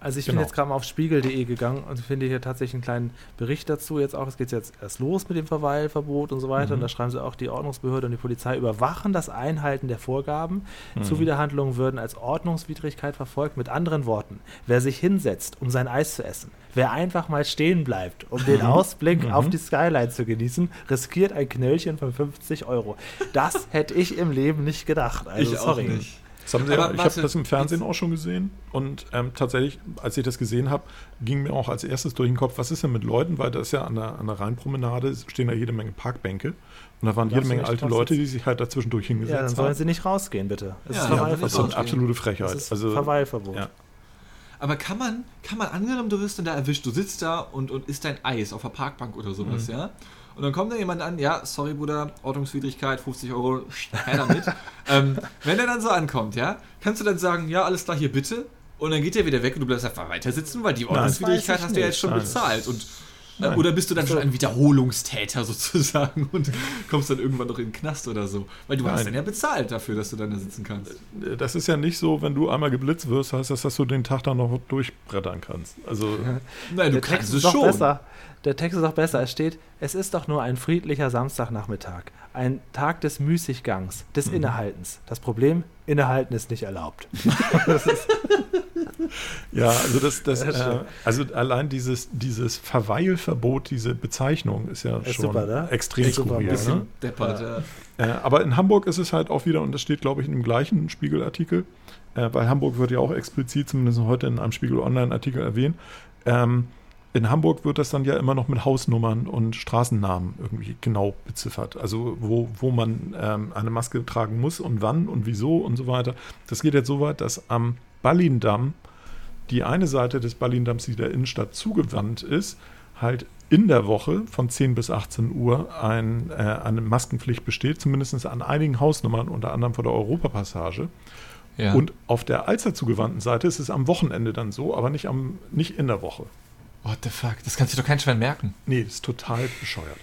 Also ich Genau. bin jetzt gerade mal auf spiegel.de gegangen und finde hier tatsächlich einen kleinen Bericht dazu. Jetzt auch, es geht jetzt erst los mit dem Verweilverbot und so weiter. Mhm. Und da schreiben sie auch, die Ordnungsbehörde und die Polizei überwachen das Einhalten der Vorgaben. Mhm. Zuwiderhandlungen würden als Ordnungswidrigkeit verfolgt. Mit anderen Worten, wer sich hinsetzt, um sein Eis zu essen, wer einfach mal stehen bleibt, um den Ausblick Mhm. auf die Skyline zu genießen, riskiert ein Knöllchen von 50 Euro. Das [LAUGHS] hätte ich im Leben nicht gedacht. Also, sorry. Das haben sie Aber ja, ich habe das im Fernsehen auch schon gesehen und ähm, tatsächlich, als ich das gesehen habe, ging mir auch als erstes durch den Kopf, was ist denn mit Leuten, weil da ist ja an der, an der Rheinpromenade stehen da jede Menge Parkbänke und da waren jede Menge alte Leute, die sich halt dazwischendurch hingesetzt Ja, dann sollen haben. sie nicht rausgehen, bitte. Es Ja, ist ja, Verweilverbot. Das ist eine absolute Frechheit. Das ist also, Verweilverbot. ja. Aber kann man, kann man angenommen, du wirst dann da erwischt, du sitzt da und, und isst dein Eis auf der Parkbank oder sowas, Mhm. ja? Und dann kommt da jemand an, ja, sorry Bruder, Ordnungswidrigkeit, 50 Euro, her damit. ähm, wenn er dann so ankommt, ja, kannst du dann sagen, ja, alles klar, hier bitte. Und dann geht er wieder weg und du bleibst einfach weiter sitzen, weil die Ordnungswidrigkeit hast du ja jetzt schon Nein. bezahlt. Und, äh, oder bist du dann schon ein Wiederholungstäter [LAUGHS] sozusagen und kommst dann irgendwann noch in den Knast oder so? Weil du hast Nein. dann ja bezahlt dafür, dass du dann da sitzen kannst. Das ist ja nicht so, wenn du einmal geblitzt wirst, heißt das, dass du den Tag dann noch durchbrettern kannst. Also, Nein, du kannst Text es schon. besser. Der Text ist doch besser. Es steht, es ist doch nur ein friedlicher Samstagnachmittag. Ein Tag des Müßiggangs, des Mhm. Innehaltens. Das Problem, Innehalten ist nicht erlaubt. [LAUGHS] ja, also das, das, äh, also allein dieses, dieses Verweilverbot, diese Bezeichnung ist ja Ist schon super, ne? extrem Ist super, skurril. Mann, Ne? Deppert, ja. Äh, aber in Hamburg ist es halt auch wieder, und das steht, glaube ich, in dem gleichen Spiegelartikel, äh, weil Hamburg wird ja auch explizit, zumindest heute in einem Spiegel Online-Artikel erwähnt. Ähm, in Hamburg wird das dann ja immer noch mit Hausnummern und Straßennamen irgendwie genau beziffert. Also wo, wo man ähm, eine Maske tragen muss und wann und wieso und so weiter. Das geht jetzt so weit, dass am Ballindamm die eine Seite des Ballindamms, die der Innenstadt zugewandt ist, halt in der Woche von 10 bis 18 Uhr ein, äh, eine Maskenpflicht besteht, zumindest an einigen Hausnummern, unter anderem vor der Europapassage. ja. Und auf der allzeit zugewandten Seite ist es am Wochenende dann so, aber nicht, am, nicht in der Woche. What the fuck? Das kann sich doch kein Schwein merken. Nee, das ist total bescheuert.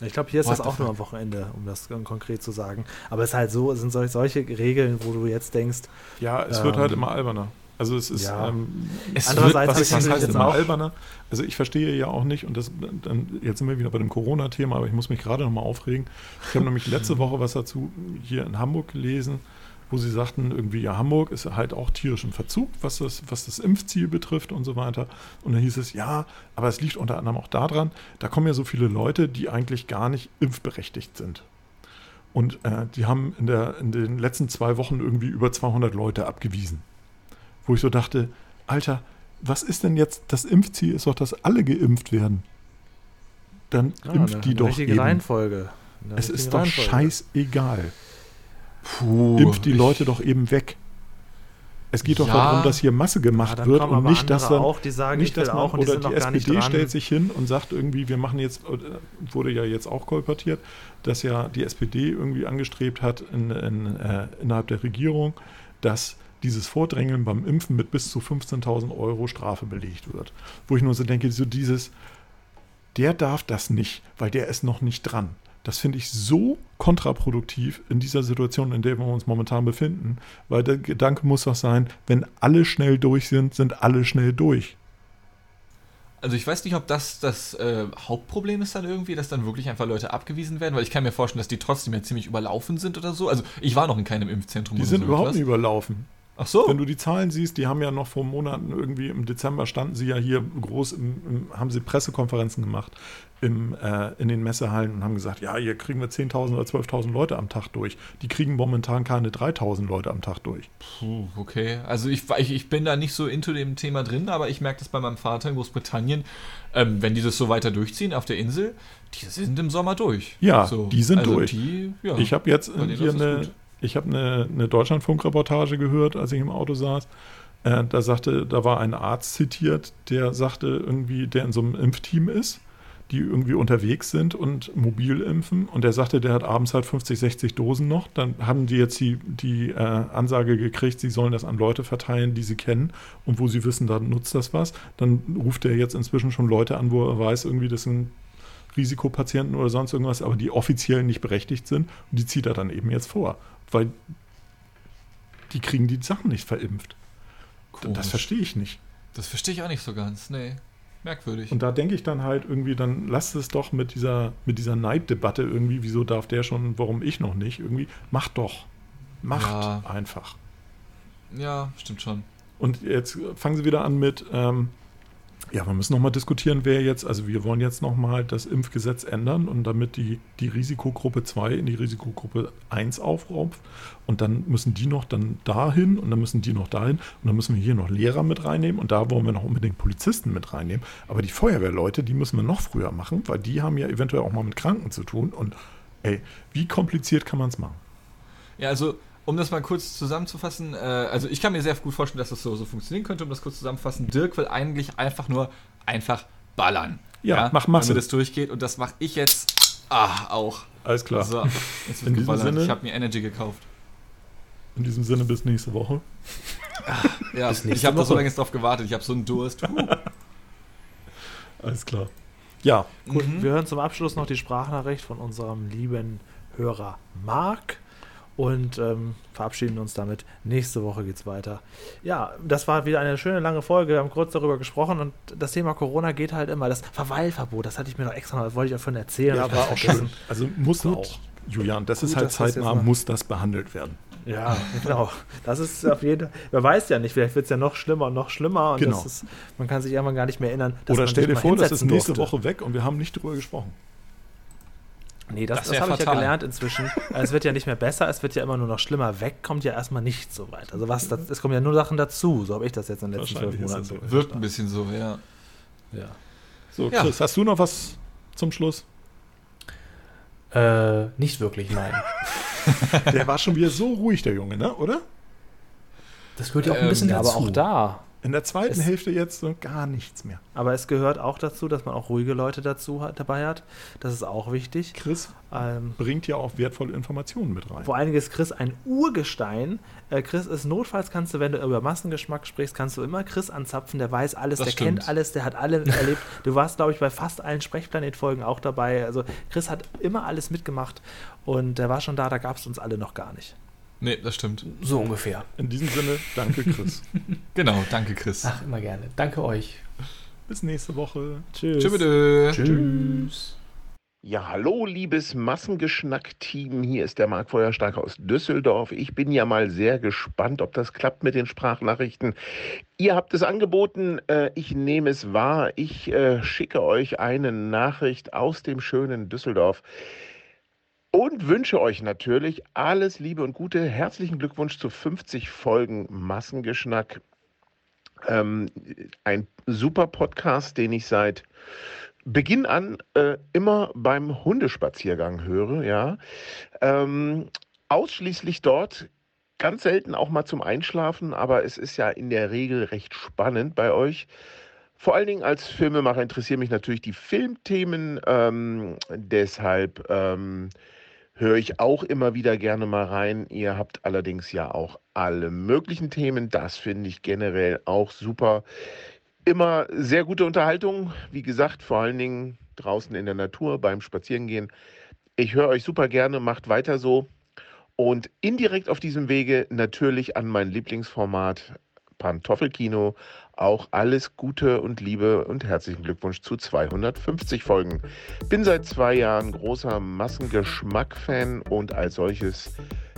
Ich glaube, hier ist What das the auch nur fuck? am Wochenende, um das kon- konkret zu sagen. Aber es ist halt so, es sind solch, solche Regeln, wo du jetzt denkst, Ja, es wird Ähm, halt immer alberner. Also es ist, ja. ähm, Es Andererseits was, ist was es heißt immer auch- alberner? Also ich verstehe ja auch nicht, und das, dann, jetzt sind wir wieder bei dem Corona-Thema, aber ich muss mich gerade nochmal aufregen. Ich habe [LAUGHS] nämlich letzte Woche was dazu hier in Hamburg gelesen, wo sie sagten, irgendwie, ja, Hamburg ist halt auch tierisch im Verzug, was das, was das Impfziel betrifft und so weiter. Und dann hieß es, ja, aber es liegt unter anderem auch daran, da kommen ja so viele Leute, die eigentlich gar nicht impfberechtigt sind. Und äh, die haben in, der, in den letzten zwei Wochen irgendwie über 200 Leute abgewiesen. Wo ich so dachte, Alter, was ist denn jetzt, das Impfziel ist doch, dass alle geimpft werden. Dann ja, impft die doch richtige eben. Reihenfolge. Eine Es richtige ist doch Reihenfolge. scheißegal. Puh. Impft die Leute doch eben weg. Es geht doch Ja. darum, dass hier Masse Ja, gemacht dann wird und nicht, dass dann auch, die sagen, nicht, dass man, auch die oder die nicht SPD stellt sich hin und sagt irgendwie, wir machen jetzt, wurde ja jetzt auch kolportiert, dass ja die SPD irgendwie angestrebt hat in, in, äh, innerhalb der Regierung, dass dieses Vordrängeln beim Impfen mit bis zu 15.000 Euro Strafe belegt wird. Wo ich nur so denke, so dieses, der darf das nicht, weil der ist noch nicht dran. Das finde ich so kontraproduktiv in dieser Situation, in der wir uns momentan befinden, weil der Gedanke muss doch sein, wenn alle schnell durch sind, sind alle schnell durch. Also ich weiß nicht, ob das das äh, Hauptproblem ist dann irgendwie, dass dann wirklich einfach Leute abgewiesen werden, weil ich kann mir vorstellen, dass die trotzdem ja ziemlich überlaufen sind oder so. Also ich war noch in keinem Impfzentrum. Die sind so überhaupt nicht überlaufen. Ach so. Wenn du die Zahlen siehst, die haben ja noch vor Monaten irgendwie im Dezember standen sie ja hier groß, im, im, haben sie Pressekonferenzen gemacht im, äh, in den Messehallen und haben gesagt, ja, hier kriegen wir 10.000 oder 12.000 Leute am Tag durch. Die kriegen momentan keine 3.000 Leute am Tag durch. Puh, okay. Also ich, ich, ich bin da nicht so into dem Thema drin, aber ich merke das bei meinem Vater in Großbritannien. Ähm, wenn die das so weiter durchziehen auf der Insel, die sind im Sommer durch. Ja, so. die sind also durch. Die, ja. Ich habe jetzt hier eine, ich habe eine, eine Deutschlandfunk-Reportage gehört, als ich im Auto saß. Äh, da sagte, da war ein Arzt zitiert, der sagte irgendwie, der in so einem Impfteam ist, die irgendwie unterwegs sind und mobil impfen. Und der sagte, der hat abends halt 50, 60 Dosen noch. Dann haben die jetzt die, die äh, Ansage gekriegt, sie sollen das an Leute verteilen, die sie kennen und wo sie wissen, da nutzt das was. Dann ruft er jetzt inzwischen schon Leute an, wo er weiß, irgendwie, das sind Risikopatienten oder sonst irgendwas, aber die offiziell nicht berechtigt sind. Und die zieht er dann eben jetzt vor, weil die kriegen die Sachen nicht verimpft. Komisch. Das verstehe ich nicht. Das verstehe ich auch nicht so ganz. Nee. Merkwürdig. Und da denke ich dann halt irgendwie, dann lasst es doch mit dieser, mit dieser Neiddebatte irgendwie, wieso darf der schon, warum ich noch nicht, irgendwie, macht doch. Macht Ja. einfach. ja, stimmt schon. Und jetzt fangen sie wieder an mit, ähm, ja, wir müssen nochmal diskutieren, wer jetzt, also wir wollen jetzt nochmal das Impfgesetz ändern und damit die, die Risikogruppe 2 in die Risikogruppe 1 aufraubt und dann müssen die noch dann dahin und dann müssen die noch dahin und dann müssen wir hier noch Lehrer mit reinnehmen und da wollen wir noch unbedingt Polizisten mit reinnehmen. Aber die Feuerwehrleute, die müssen wir noch früher machen, weil die haben ja eventuell auch mal mit Kranken zu tun und ey, wie kompliziert kann man es machen? Ja, also, um das mal kurz zusammenzufassen, äh, also ich kann mir sehr gut vorstellen, dass das so, so funktionieren könnte, um das kurz zusammenzufassen. Dirk will eigentlich einfach nur einfach ballern. Ja, mach Masse. Damit das durchgeht und das mache ich jetzt ah, auch. Alles klar. So, jetzt [LAUGHS] In wird diesem geballert. Sinne- Ich habe mir Energy gekauft. In diesem Sinne bis nächste Woche. Ja, Bis ich nächste habe da so lange jetzt drauf gewartet. Ich habe so einen Durst. [LAUGHS] Alles klar. Ja, Gut, Mhm. wir hören zum Abschluss noch die Sprachnachricht von unserem lieben Hörer Marc und ähm, verabschieden uns damit. Nächste Woche geht's weiter. Ja, das war wieder eine schöne lange Folge. Wir haben kurz darüber gesprochen und das Thema Corona geht halt immer. Das Verweilverbot, das hatte ich mir noch extra das wollte ich davon erzählen. Ja, war auch schön. Also muss Gut. auch. Julian, das ist Gut, halt das jetzt zeitnah, muss das behandelt werden. Ja, genau. Das ist auf jeden Fall. Wer weiß ja nicht, vielleicht wird es ja noch schlimmer und noch schlimmer und Genau. das ist, man kann sich irgendwann gar nicht mehr erinnern. dass Oder man stell dir vor, das ist nächste durfte. Woche weg und wir haben nicht drüber gesprochen. Nee, das, Das das, habe ich ja gelernt inzwischen. [LAUGHS] es wird ja nicht mehr besser, es wird ja immer nur noch schlimmer. Weg kommt ja erstmal nicht so weit. Also was, das, es kommen ja nur Sachen dazu. So habe ich das jetzt in den letzten zwölf Monaten das so. Wirkt ein bisschen so, ja. Ja. So, Ja. Chris, hast du noch was zum Schluss? Äh, nicht wirklich, nein. [LAUGHS] Der war schon wieder so ruhig, der Junge, ne? Oder? Das gehört ja auch ein Ähm, bisschen Ja, dazu. aber auch da. In der zweiten Es- Hälfte jetzt so gar nichts mehr. Aber es gehört auch dazu, dass man auch ruhige Leute dazu hat, dabei hat. Das ist auch wichtig. Chris Ähm, bringt ja auch wertvolle Informationen mit rein. Vor allen Dingen ist Chris ein Urgestein. Äh, Chris ist notfalls, kannst du, wenn du über Massengeschmack sprichst, kannst du immer Chris anzapfen. Der weiß alles, Das der stimmt. kennt alles, der hat alle [LAUGHS] erlebt. Du warst, glaube ich, bei fast allen Sprechplanet-Folgen auch dabei. Also Chris hat immer alles mitgemacht und der war schon da, da gab es uns alle noch gar nicht. Nee, das stimmt. So ungefähr. In diesem Sinne, danke Chris. [LAUGHS] Genau, danke Chris. Ach, immer gerne. Danke euch. Bis nächste Woche. Tschüss. Tschüss. Tschüss. Ja, hallo, liebes Massengeschnack-Team. Hier ist der Marc Feuerstark aus Düsseldorf. Ich bin ja mal sehr gespannt, ob das klappt mit den Sprachnachrichten. Ihr habt es angeboten, äh, ich nehme es wahr. Ich äh, schicke euch eine Nachricht aus dem schönen Düsseldorf und wünsche euch natürlich alles Liebe und Gute. Herzlichen Glückwunsch zu 50 Folgen Massengeschnack. Ähm, ein super Podcast, den ich seit Beginn an äh, immer beim Hundespaziergang höre, ja. Ähm, ausschließlich dort, ganz selten auch mal zum Einschlafen, aber es ist ja in der Regel recht spannend bei euch. Vor allen Dingen als Filmemacher interessieren mich natürlich die Filmthemen, ähm, deshalb ähm, höre ich auch immer wieder gerne mal rein. Ihr habt allerdings ja auch alle möglichen Themen, das finde ich generell auch super. Immer sehr gute Unterhaltung, wie gesagt, vor allen Dingen draußen in der Natur beim Spazierengehen. Ich höre euch super gerne, macht weiter so. Und indirekt auf diesem Wege natürlich an mein Lieblingsformat Pantoffelkino auch alles Gute und Liebe und herzlichen Glückwunsch zu 250 Folgen. Bin seit zwei Jahren großer Massengeschmack-Fan und als solches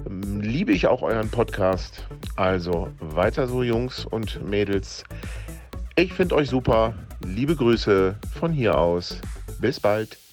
ähm, liebe ich auch euren Podcast. Also weiter so, Jungs und Mädels. Ich finde euch super. Liebe Grüße von hier aus. Bis bald.